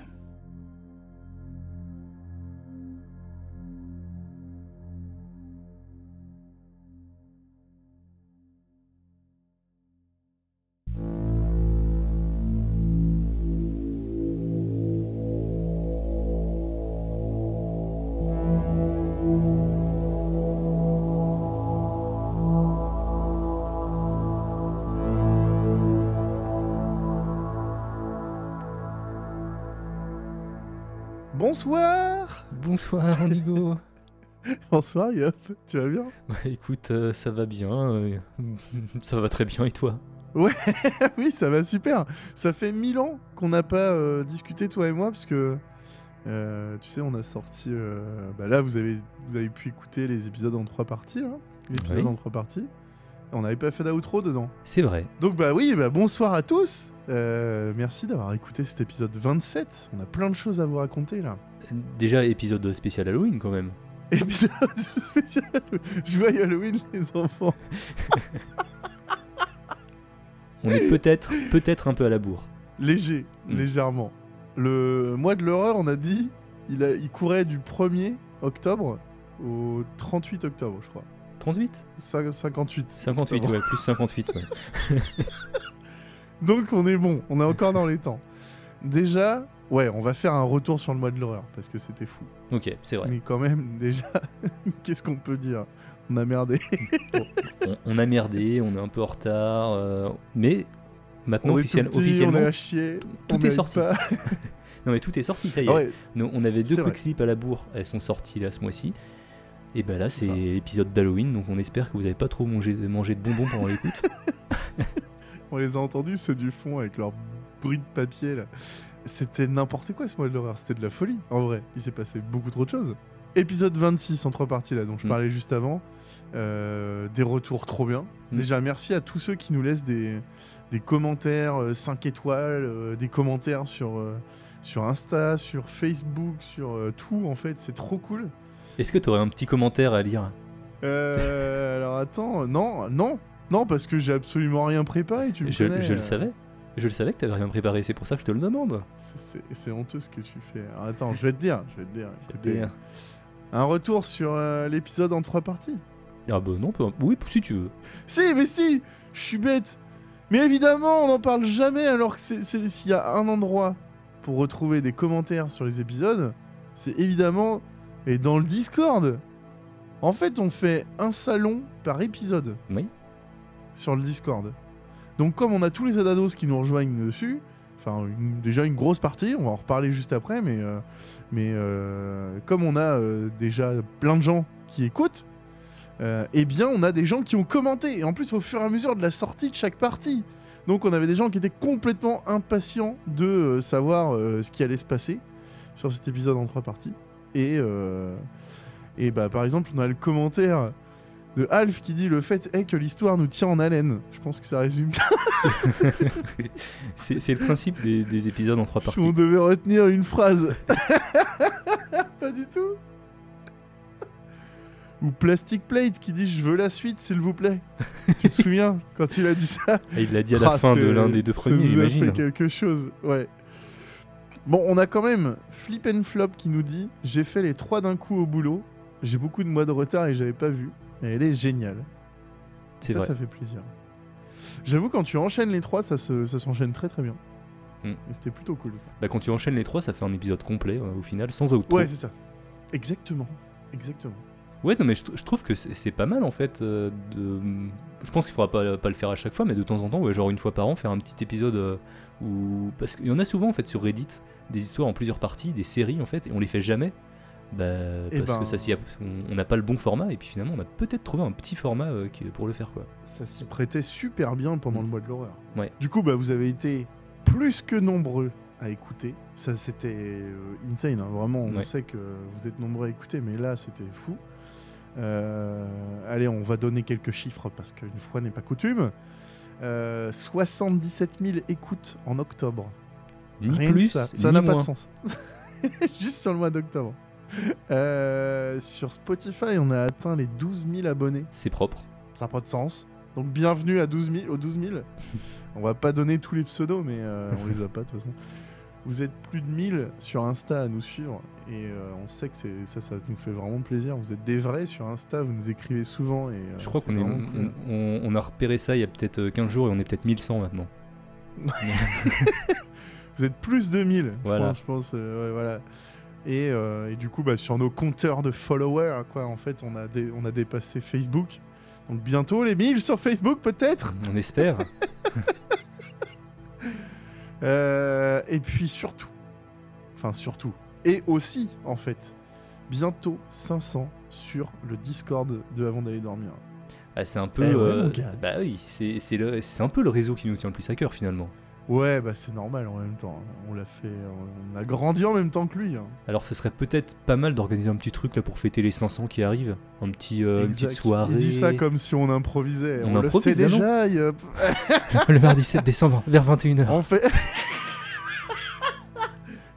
Bonsoir Bonsoir Indigo. Bonsoir Yop, tu vas bien? Bah écoute, euh, ça va bien. euh, ça va très bien et toi? Oui, ça va super. Ça fait mille ans qu'on n'a pas euh, discuté toi et moi parce que euh, tu sais, on a sorti. euh, bah là, vous avez vous avez pu écouter les épisodes en trois parties là, l'épisode Oui. en trois parties. On n'avait pas fait d'outro dedans. C'est vrai. Donc bah oui, bah bonsoir à tous. Euh, merci d'avoir écouté cet épisode 27. On a plein de choses à vous raconter là. Déjà épisode spécial Halloween quand même. Épisode spécial. Joyeux Halloween les enfants. On est peut-être peut-être un peu à la bourre. Léger, Mm. légèrement. Le mois de l'horreur, on a dit, il, a, il courait du 1er octobre au 38 octobre, je crois. 38 Cin- 58. 58, octobre. ouais, plus 58, ouais. Donc on est bon, on est encore dans les temps. Déjà, ouais, on va faire un retour sur le mois de l'horreur, parce que c'était fou. Ok, c'est vrai. Mais quand même, déjà, qu'est-ce qu'on peut dire? On a merdé. On, on a merdé, on est un peu en retard, euh, mais maintenant on est officiel- tout petit, officiellement, on est à chier. tout on est sorti. pas. non mais tout est sorti, ça y est. Ouais, Nous, on avait deux quick slip à la bourre, elles sont sorties là ce mois-ci. Et ben là, C'est l'épisode d'Halloween, donc on espère que vous avez pas trop mangé, mangé de bonbons pendant l'écoute. on les a entendus, ceux du fond, avec leur bruit de papier là. C'était n'importe quoi ce mois de l'horreur, c'était de la folie. En vrai, il s'est passé beaucoup trop de choses. Épisode 26 en trois parties là, dont je Mm. parlais juste avant. Euh, des retours trop bien. Mm. Déjà, merci à tous ceux qui nous laissent des, des commentaires 5 étoiles, euh, des commentaires sur, euh, sur Insta, sur Facebook, sur euh, tout en fait. C'est trop cool. Est-ce que tu aurais un petit commentaire à lire? Euh, alors attends, non, non, non, parce que j'ai absolument rien préparé. Tu me je, connais, je le euh, savais. Je le savais que t'avais rien préparé, c'est pour ça que je te le demande. c'est- honteux ce que tu fais. Alors, attends, je vais te dire, je vais te dire. écoutez, un retour sur euh, l'épisode en trois parties. Ah bah non, peu- oui, si tu veux. Si, mais si, je suis bête. Mais évidemment, on n'en parle jamais alors que s'il y a un endroit pour retrouver des commentaires sur les épisodes, c'est évidemment et dans le Discord. En fait, on fait un salon par épisode Oui. Sur le Discord. Donc comme on a tous les Adados qui nous rejoignent dessus, enfin déjà une grosse partie, on va en reparler juste après, mais, euh, mais euh, comme on a euh, déjà plein de gens qui écoutent, eh bien on a des gens qui ont commenté, et en plus au fur et à mesure de la sortie de chaque partie. Donc on avait des gens qui étaient complètement impatients de savoir ce qui allait se passer sur cet épisode en trois parties. Et, et bah par exemple on a le commentaire de Alf qui dit le fait est que l'histoire nous tient en haleine. Je pense que ça résume. c'est c'est le principe des, des épisodes en trois si on parties. devait retenir une phrase. Pas du tout. Ou Plastic Plate qui dit je veux la suite s'il vous plaît. tu te souviens quand il a dit ça Et il l'a dit à la Ah, fin de l'un des deux ça premiers, nous a j'imagine. fait quelque chose, ouais. Bon, on a quand même Flip and Flop qui nous dit J'ai fait les trois d'un coup au boulot. J'ai beaucoup de mois de retard et j'avais pas vu. Elle est géniale. C'est ça, vrai. ça fait plaisir. J'avoue, quand tu enchaînes les trois, ça se- ça s'enchaîne très très bien. Mm. Et C'était plutôt cool. Ça. Bah, quand tu enchaînes les trois, ça fait un épisode complet euh, au final, sans outro. Ouais, c'est ça. Exactement. Exactement. Ouais, non, mais je, tr- je trouve que c'est c'est pas mal en fait. euh, de... Je pense qu'il faudra pas, pas le faire à chaque fois, mais de temps en temps, ouais, genre une fois par an, faire un petit épisode euh, où. Parce qu'il y en a souvent en fait sur Reddit des histoires en plusieurs parties, des séries en fait, et on les fait jamais. Bah, Eh parce ben- que ça s'y a- on- n'a pas le bon format, et puis finalement, on a peut-être trouvé un petit format euh, qui- pour le faire quoi. Ça s'y prêtait super bien pendant Mm. le mois de l'horreur. Ouais. Du coup, bah, vous avez été plus que nombreux à écouter. Ça, c'était euh, insane. hein. Vraiment, on Ouais. sait que vous êtes nombreux à écouter, mais là, c'était fou. Euh, allez, on va donner quelques chiffres parce qu'une fois n'est pas coutume. Euh, 77 000 écoutes en octobre. Ni Rien plus, ça, ça n'a pas de sens. Juste sur le mois d'octobre. Euh, sur Spotify, on a atteint les 12 000 abonnés. C'est propre. Ça n'a pas de sens. Donc bienvenue à 12 000, aux 12 000. on va pas donner tous les pseudos, mais euh, on les a pas de toute façon. Vous êtes plus de 1000 sur Insta à nous suivre et euh, on sait que c'est ça, ça nous fait vraiment plaisir. Vous êtes des vrais sur Insta, vous nous écrivez souvent et euh, Je crois qu'on est, on, on- on a repéré ça il y a peut-être euh, 15 jours et on est peut-être 1100 maintenant. Vous êtes plus de 1000, Voilà. je pense. je pense, euh, ouais, voilà. Et, euh, et du coup, bah, sur nos compteurs de followers, quoi, en fait, on a, dé- on a dépassé Facebook. Donc bientôt les 1000 sur Facebook, peut-être. On espère. Euh, et puis surtout, enfin surtout, Et aussi, en fait, bientôt 500 sur le Discord de Avant d'aller dormir. Ah, c'est un peu. Eh ouais, euh, bah oui, c'est un peu le réseau qui nous tient le plus à cœur finalement. Ouais, bah c'est normal en même temps. On l'a fait, on a grandi en même temps que lui. hein. Alors ce serait peut-être pas mal d'organiser un petit truc là pour fêter les 500 qui arrivent. Un petit, euh, une petite soirée. Il dit ça comme si on improvisait. On On, le sait déjà. il le mardi 7 décembre vers 21h. On fait.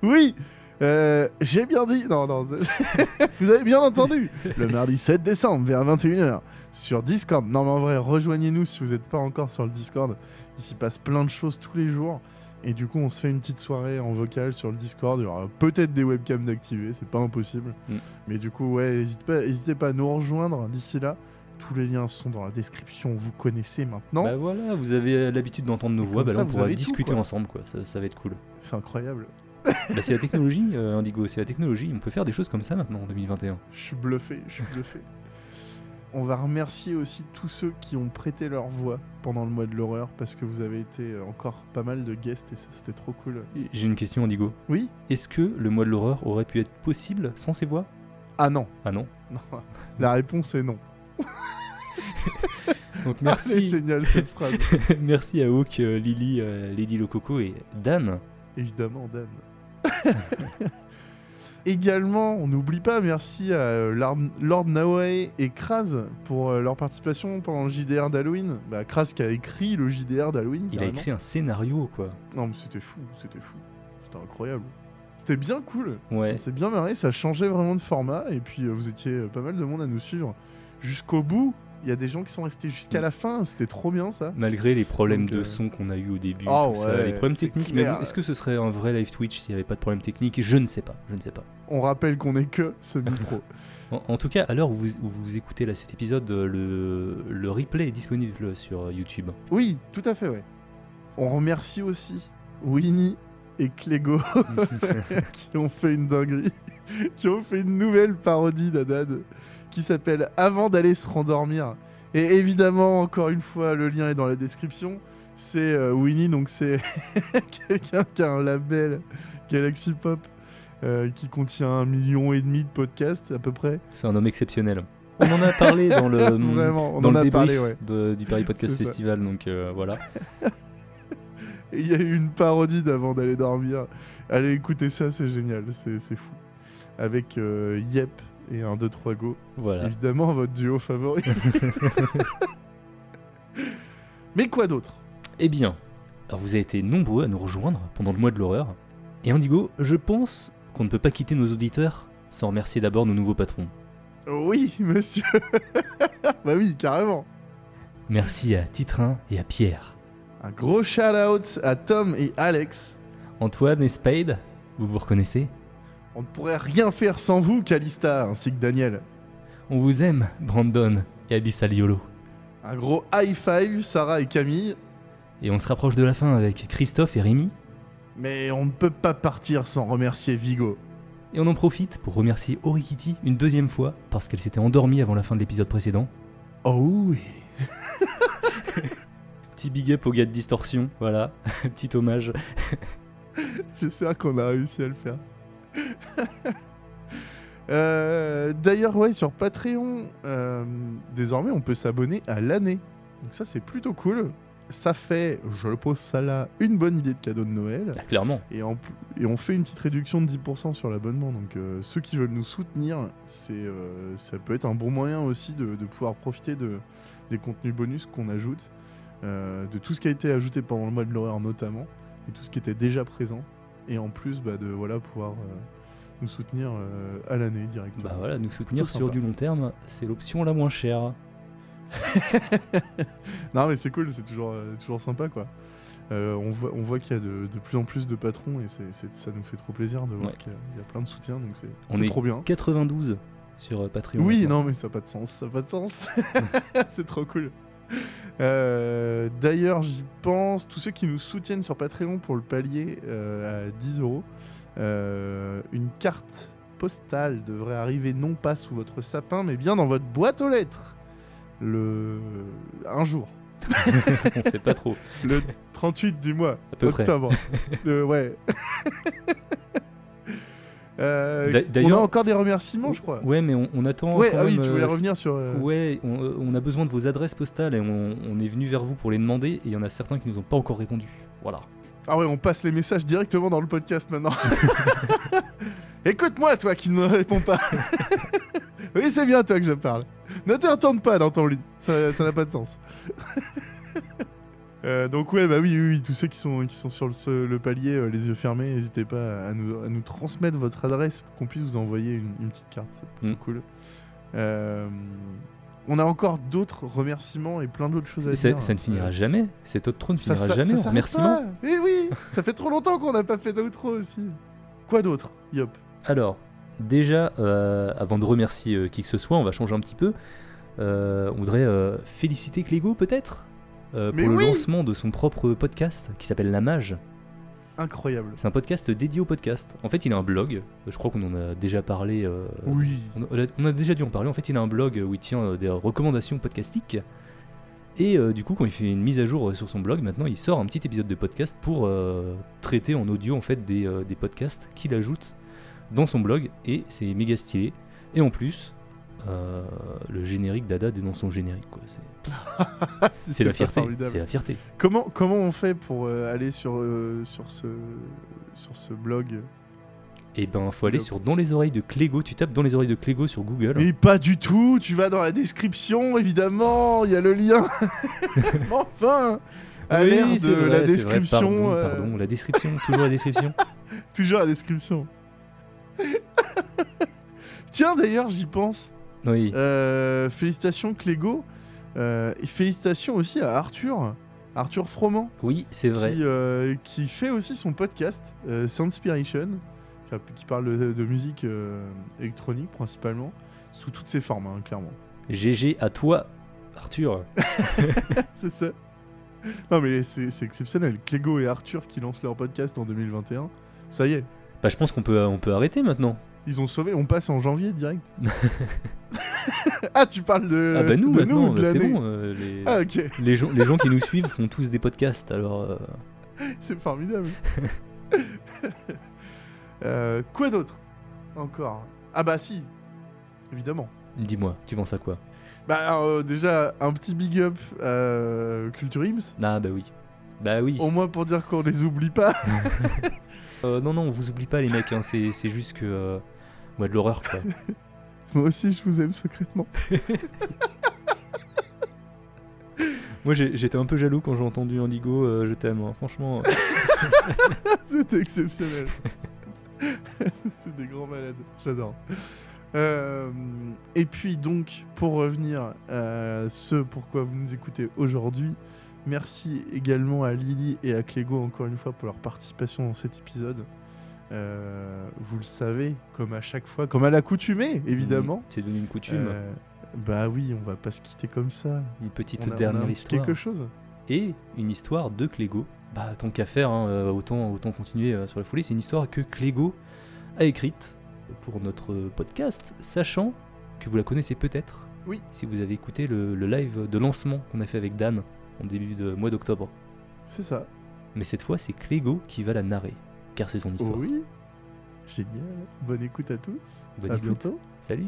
oui. Euh, J'ai bien dit. Non, non. Vous avez bien entendu. Le mardi 7 décembre vers 21h sur Discord. Non, mais en vrai, rejoignez-nous si vous n'êtes pas encore sur le Discord. Il s'y passe plein de choses tous les jours. Et du coup, on se fait une petite soirée en vocal sur le Discord. Il y aura peut-être des webcams d'activer, c'est pas impossible. Mm. Mais du coup, ouais, n'hésitez pas, n'hésitez pas à nous rejoindre d'ici là. Tous les liens sont dans la description, vous connaissez maintenant. Bah voilà, vous avez l'habitude d'entendre nos voix, bah ça, là on pourra tout, discuter quoi. ensemble quoi, ça, ça va être cool. C'est incroyable. bah c'est la technologie, euh, Indigo, c'est la technologie, on peut faire des choses comme ça maintenant en 2021. Je suis bluffé, je suis bluffé. On va remercier aussi tous ceux qui ont prêté leur voix pendant le mois de l'horreur parce que vous avez été euh, encore pas mal de guests et ça c'était trop cool. J'ai une question Indigo. Oui? Est-ce que le mois de l'horreur aurait pu être possible sans ces voix? Ah non, Ah non. non. La réponse est non. Donc C'est merci, génial cette phrase. merci à Hawk, euh, Lily, euh, Lady Lococo et Dan. Évidemment, Dan. Également, on n'oublie pas, merci à euh, Lord, Lord Naoe et Kraz pour euh, leur participation pendant le JDR d'Halloween. Bah, Kraz qui a écrit le JDR d'Halloween. Il a écrit un scénario quoi. Non, mais c'était fou, c'était fou. C'était incroyable. C'était bien cool. Ouais. On s'est bien marré, ça changeait vraiment de format. Et puis, euh, vous étiez pas mal de monde à nous suivre jusqu'au bout. Il y a des gens qui sont restés jusqu'à la fin. C'était trop bien ça. Malgré les problèmes Donc, de euh, son qu'on a eu au début, tout ça, ouais, les problèmes techniques, mais est-ce que ce serait un vrai live Twitch s'il n'y avait pas de problème technique? Je ne sais pas, je ne sais pas. On rappelle qu'on est que semi-pro. En, en tout cas, à l'heure où vous, où vous écoutez là, cet épisode, euh, le, le replay est disponible sur euh, YouTube. oui, tout à fait, ouais. On remercie aussi Winnie et Clégo qui ont fait une dinguerie, qui ont fait une nouvelle parodie d'Adad qui s'appelle Avant d'aller se rendormir. Et évidemment, encore une fois, le lien est dans la description. C'est euh, Winnie, donc c'est quelqu'un qui a un label Galaxy Pop euh, qui contient un million et demi de podcasts à peu près. C'est un homme exceptionnel. On en a parlé dans le, Vraiment, on dans en le a débrief parlé, ouais. de- du Paris Podcast ça. Festival, donc euh, voilà. Et il y a eu une parodie d'avant d'aller dormir. Allez écouter ça, c'est génial, c'est c'est fou. Avec euh, Yep et un 2 3 go. voilà. Évidemment, votre duo favori. Mais quoi d'autre? Eh bien, alors vous avez été nombreux à nous rejoindre pendant le mois de l'horreur. Et Indigo, je pense qu'on ne peut pas quitter nos auditeurs sans remercier d'abord nos nouveaux patrons. Oui, monsieur. bah oui, carrément. Merci à Titrin et à Pierre. Un gros shout-out à Tom et Alex. Antoine et Spade, vous vous reconnaissez? On ne pourrait rien faire sans vous, Calista, ainsi que Daniel. On vous aime, Brandon et Abyssal Yolo. Un gros high five, Sarah et Camille. Et on se rapproche de la fin avec Christophe et Rémi. Mais on ne peut pas partir sans remercier Vigo. Et on en profite pour remercier Orikiti une deuxième fois parce qu'elle s'était endormie avant la fin de l'épisode précédent. Oh oui. Petit big up au gars de Distorsion, voilà, petit hommage. J'espère qu'on a réussi à le faire. Euh, D'ailleurs, ouais, sur Patreon, euh, désormais, on peut s'abonner à l'année. Donc ça, c'est plutôt cool. Ça fait, je le pose ça là, une bonne idée de cadeau de Noël. Ah, clairement. Et, en pl- et on fait une petite réduction de 10% sur l'abonnement. Donc euh, ceux qui veulent nous soutenir, c'est, ça peut être un bon moyen aussi de, de pouvoir profiter de, des contenus bonus qu'on ajoute, de tout ce qui a été ajouté pendant le mois de l'horreur notamment, et tout ce qui était déjà présent. Et en plus bah, de voilà, pouvoir euh, nous soutenir euh, à l'année directement. Bah voilà, nous soutenir sur du long terme, c'est l'option la moins chère. non mais c'est cool, c'est toujours, euh, toujours sympa quoi. Euh, on voit, on voit qu'il y a de, de plus en plus de patrons et ça nous fait trop plaisir de voir Ouais. qu'il y a, il y a plein de soutien, donc c'est, On est trop bien. 92 sur Patreon. Oui, maintenant. non, mais ça n'a pas de sens, ça n'a pas de sens. c'est trop cool. Euh, D'ailleurs, j'y pense, tous ceux qui nous soutiennent sur Patreon pour le palier euh, à 10 euros, euh, une carte postale devrait arriver non pas sous votre sapin, mais bien dans votre boîte aux lettres. Le... Un jour. on sait pas trop. Le 38 du mois. À peu près. octobre. Ouais. Euh, on a encore des remerciements, je crois. Ouais, mais on, on attend. Ouais, ah oui, tu voulais euh, revenir sur. euh, Ouais, on, on a besoin de vos adresses postales et on, on est venu vers vous pour les demander et il y en a certains qui nous ont pas encore répondu. Voilà. Ah ouais, on passe les messages directement dans le podcast maintenant. Écoute-moi, toi qui ne me réponds pas. oui, c'est bien toi que je parle. Ne te retourne pas dans ton lit, ça n'a pas de sens. Euh, donc ouais, bah oui, oui, oui, tous ceux qui sont, qui sont sur le, palier, euh, les yeux fermés, n'hésitez pas à nous, à nous transmettre votre adresse pour qu'on puisse vous envoyer une, une petite carte. C'est plutôt Mm. cool. Euh, on a encore d'autres remerciements et plein d'autres choses à dire. ça ne finira jamais. Cet autre trône ne finira ça- jamais ça remerciements. Eh oui, ça fait trop longtemps qu'on n'a pas fait d'outro aussi. Quoi d'autre, Yop? Alors, déjà, avant de remercier qui que ce soit, on va changer un petit peu. On voudrait féliciter Clégo peut-être? Euh, Mais pour le oui lancement de son propre podcast qui s'appelle La Mage. Incroyable. C'est un podcast dédié au podcast. En fait, il a un blog. Je crois qu'on en a déjà parlé. euh, Oui. on, a, on a déjà dû en parler. En fait, il a un blog où il tient euh, des recommandations podcastiques. Et euh, du coup, quand il fait une mise à jour euh, sur son blog, maintenant, il sort un petit épisode de podcast pour euh, traiter en audio en fait des, euh, des podcasts qu'il ajoute dans son blog. Et c'est méga stylé. Et en plus, euh, le générique d'Adad est dans son générique. quoi. C'est- C'est la fierté. formidable. C'est la fierté. Comment, comment on fait pour euh, aller sur, euh, sur, ce, sur ce blog? Et ben, faut aller sur Dans les oreilles de Clégo. Tu tapes Dans les oreilles de Clégo sur Google. Mais pas du tout, tu vas dans la description, évidemment, il y a le lien. Enfin À Oui, c'est de vrai, la vrai, description. pardon, euh, pardon, la description, toujours la description. toujours la description. Tiens, d'ailleurs, j'y pense. Oui. Euh, félicitations Clégo. Euh, et félicitations aussi à Arthur. Arthur Froment. Oui, c'est vrai. qui, euh, qui fait aussi son podcast, euh, Soundspiration, qui, qui parle de, de musique euh, électronique principalement, sous toutes ses formes, hein, clairement. GG à toi, Arthur. c'est ça. Non mais c'est c'est exceptionnel. Clégo et Arthur qui lancent leur podcast en 2021. Ça y est, Bah, je pense qu'on peut, on peut arrêter maintenant. Ils ont sauvé. On passe en janvier direct. ah, tu parles de, ah bah nous de maintenant, nous, de c'est bon. euh, les, Ah ok, les, gens, les gens qui nous suivent font tous des podcasts, alors... euh, c'est formidable. Euh, quoi d'autre Encore? Ah bah si, évidemment. Dis-moi, tu penses à quoi? Bah euh, déjà un petit big up à Culture Ims, Ah bah oui. Bah oui. au moins pour dire qu'on les oublie pas. Euh, non, non, on vous oublie pas les mecs, hein, c'est c'est juste que... Ouais, de l'horreur quoi. Moi aussi je vous aime secrètement. Moi j'ai- j'étais un peu jaloux quand j'ai entendu Indigo, euh, je t'aime, hein, franchement. euh, C'était exceptionnel. C'est des grands malades, j'adore. Euh, et puis donc, pour revenir à ce pourquoi vous nous écoutez aujourd'hui, merci également à Lily et à Clégo encore une fois pour leur participation dans cet épisode. Euh, vous le savez, comme à chaque fois, comme à l'accoutumée, évidemment. C'est devenu une coutume. Euh, bah oui, on va pas se quitter comme ça. Une petite On a- on a dernière un histoire. Quelque chose. et une histoire de Clégo. Bah tant qu'à faire, hein, euh, autant, autant continuer sur la folie. C'est une histoire que Clégo a écrite pour notre podcast, sachant que vous la connaissez peut-être. Oui. Si vous avez écouté le, le live de lancement qu'on a fait avec Dan en début de mois d'octobre. C'est ça. Mais cette fois, c'est Clégo qui va la narrer, car c'est son Oh histoire. oui. Génial. Bonne écoute à tous. Bonne à écoute. bientôt. Salut.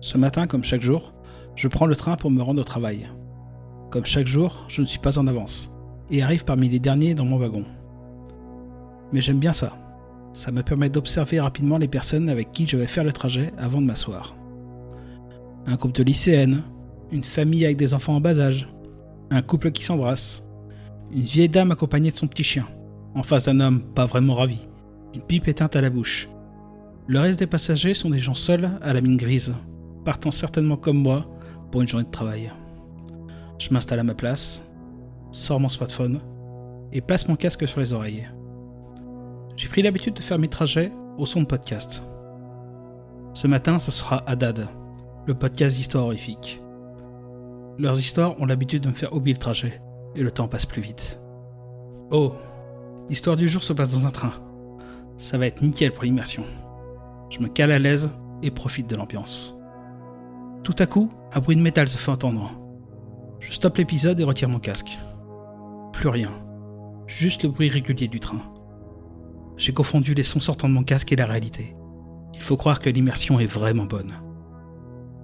Ce matin, comme chaque jour, je prends le train pour me rendre au travail. Comme chaque jour, je ne suis pas en avance et arrive parmi les derniers dans mon wagon. Mais j'aime bien ça. Ça me permet d'observer rapidement les personnes avec qui je vais faire le trajet avant de m'asseoir. Un couple de lycéennes, une famille avec des enfants en bas âge, un couple qui s'embrasse, une vieille dame accompagnée de son petit chien, en face d'un homme pas vraiment ravi, une pipe éteinte à la bouche. Le reste des passagers sont des gens seuls à la mine grise, partant certainement comme moi pour une journée de travail. Je m'installe à ma place, sors mon smartphone et place mon casque sur les oreilles. J'ai pris l'habitude de faire mes trajets au son de podcast. Ce matin, ce sera Haddad, le podcast d'histoire horrifique. Leurs histoires ont l'habitude de me faire oublier le trajet, et le temps passe plus vite. Oh, l'histoire du jour se passe dans un train. Ça va être nickel pour l'immersion. Je me cale à l'aise et profite de l'ambiance. Tout à coup, un bruit de métal se fait entendre. Je stoppe l'épisode et retire mon casque. Plus rien. Juste le bruit régulier du train. J'ai confondu les sons sortant de mon casque et la réalité. Il faut croire que l'immersion est vraiment bonne.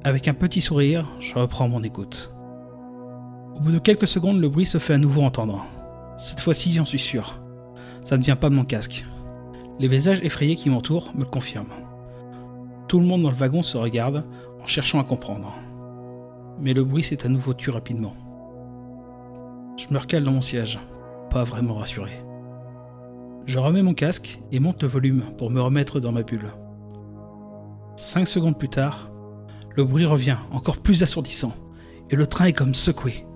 Avec un petit sourire, je reprends mon écoute. Au bout de quelques secondes, le bruit se fait à nouveau entendre. Cette fois-ci, j'en suis sûr. Ça ne vient pas de mon casque. Les visages effrayés qui m'entourent me le confirment. Tout le monde dans le wagon se regarde en cherchant à comprendre. Mais le bruit s'est à nouveau tué rapidement. Je me recale dans mon siège, pas vraiment rassuré. Je remets mon casque et monte le volume pour me remettre dans ma bulle. Cinq secondes plus tard, le bruit revient, encore plus assourdissant, et le train est comme secoué.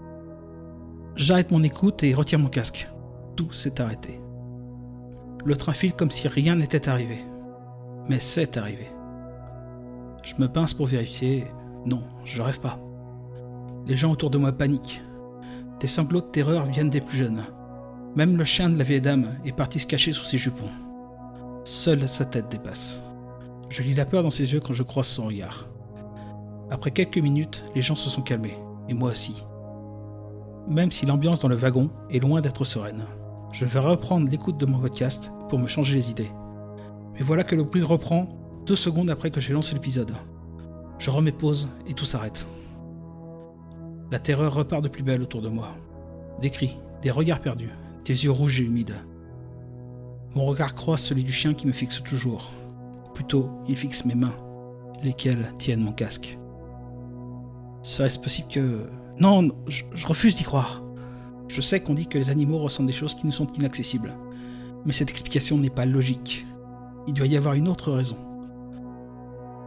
J'arrête mon écoute et retire mon casque. Tout s'est arrêté. Le train file comme si rien n'était arrivé. Mais c'est arrivé. Je me pince pour vérifier. Non, je rêve pas. Les gens autour de moi paniquent. Des sanglots de terreur viennent des plus jeunes. Même le chien de la vieille dame est parti se cacher sous ses jupons. Seule sa tête dépasse. Je lis la peur dans ses yeux quand je croise son regard. Après quelques minutes, les gens se sont calmés, et moi aussi. Même si l'ambiance dans le wagon est loin d'être sereine. Je vais reprendre l'écoute de mon podcast pour me changer les idées. Mais voilà que le bruit reprend deux secondes après que j'ai lancé l'épisode. Je remets pause et tout s'arrête. La terreur repart de plus belle autour de moi. Des cris, des regards perdus, des yeux rouges et humides. Mon regard croise celui du chien qui me fixe toujours. plutôt, il fixe mes mains, lesquelles tiennent mon casque. Serait-ce possible que... Non, je refuse d'y croire. Je sais qu'on dit que les animaux ressentent des choses qui nous sont inaccessibles. Mais cette explication n'est pas logique. Il doit y avoir une autre raison.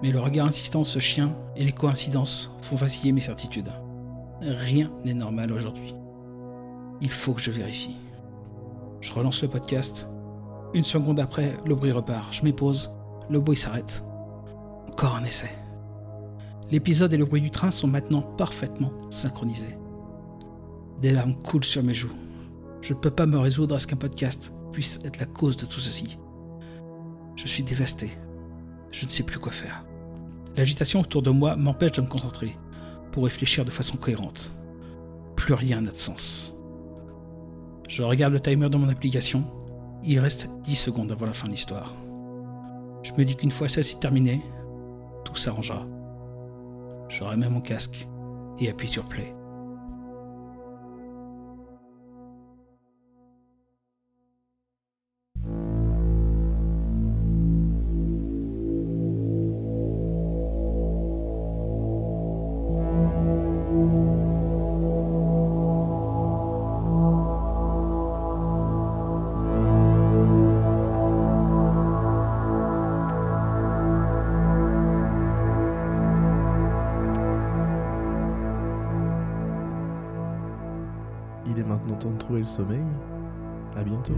Mais le regard insistant de ce chien et les coïncidences font vaciller mes certitudes. Rien n'est normal aujourd'hui. Il faut que je vérifie. Je relance le podcast. Une seconde après, le bruit repart. Je m'épose. Le bruit s'arrête. Encore un essai. L'épisode et le bruit du train sont maintenant parfaitement synchronisés. Des larmes coulent sur mes joues. Je ne peux pas me résoudre à ce qu'un podcast puisse être la cause de tout ceci. Je suis dévasté. Je ne sais plus quoi faire. L'agitation autour de moi m'empêche de me concentrer pour réfléchir de façon cohérente. Plus rien n'a de sens. Je regarde le timer de mon application. Il reste 10 secondes avant la fin de l'histoire. Je me dis qu'une fois celle-ci terminée, tout s'arrangera. Je remets mon casque et appuie sur play. Maintenant temps de trouver le sommeil. À bientôt.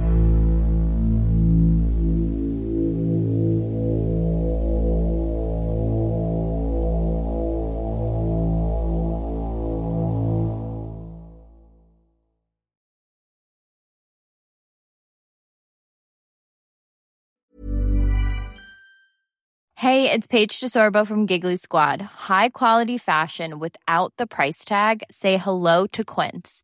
Hey, it's Paige DeSorbo from Giggly Squad. High quality fashion without the price tag. Say hello to Quince.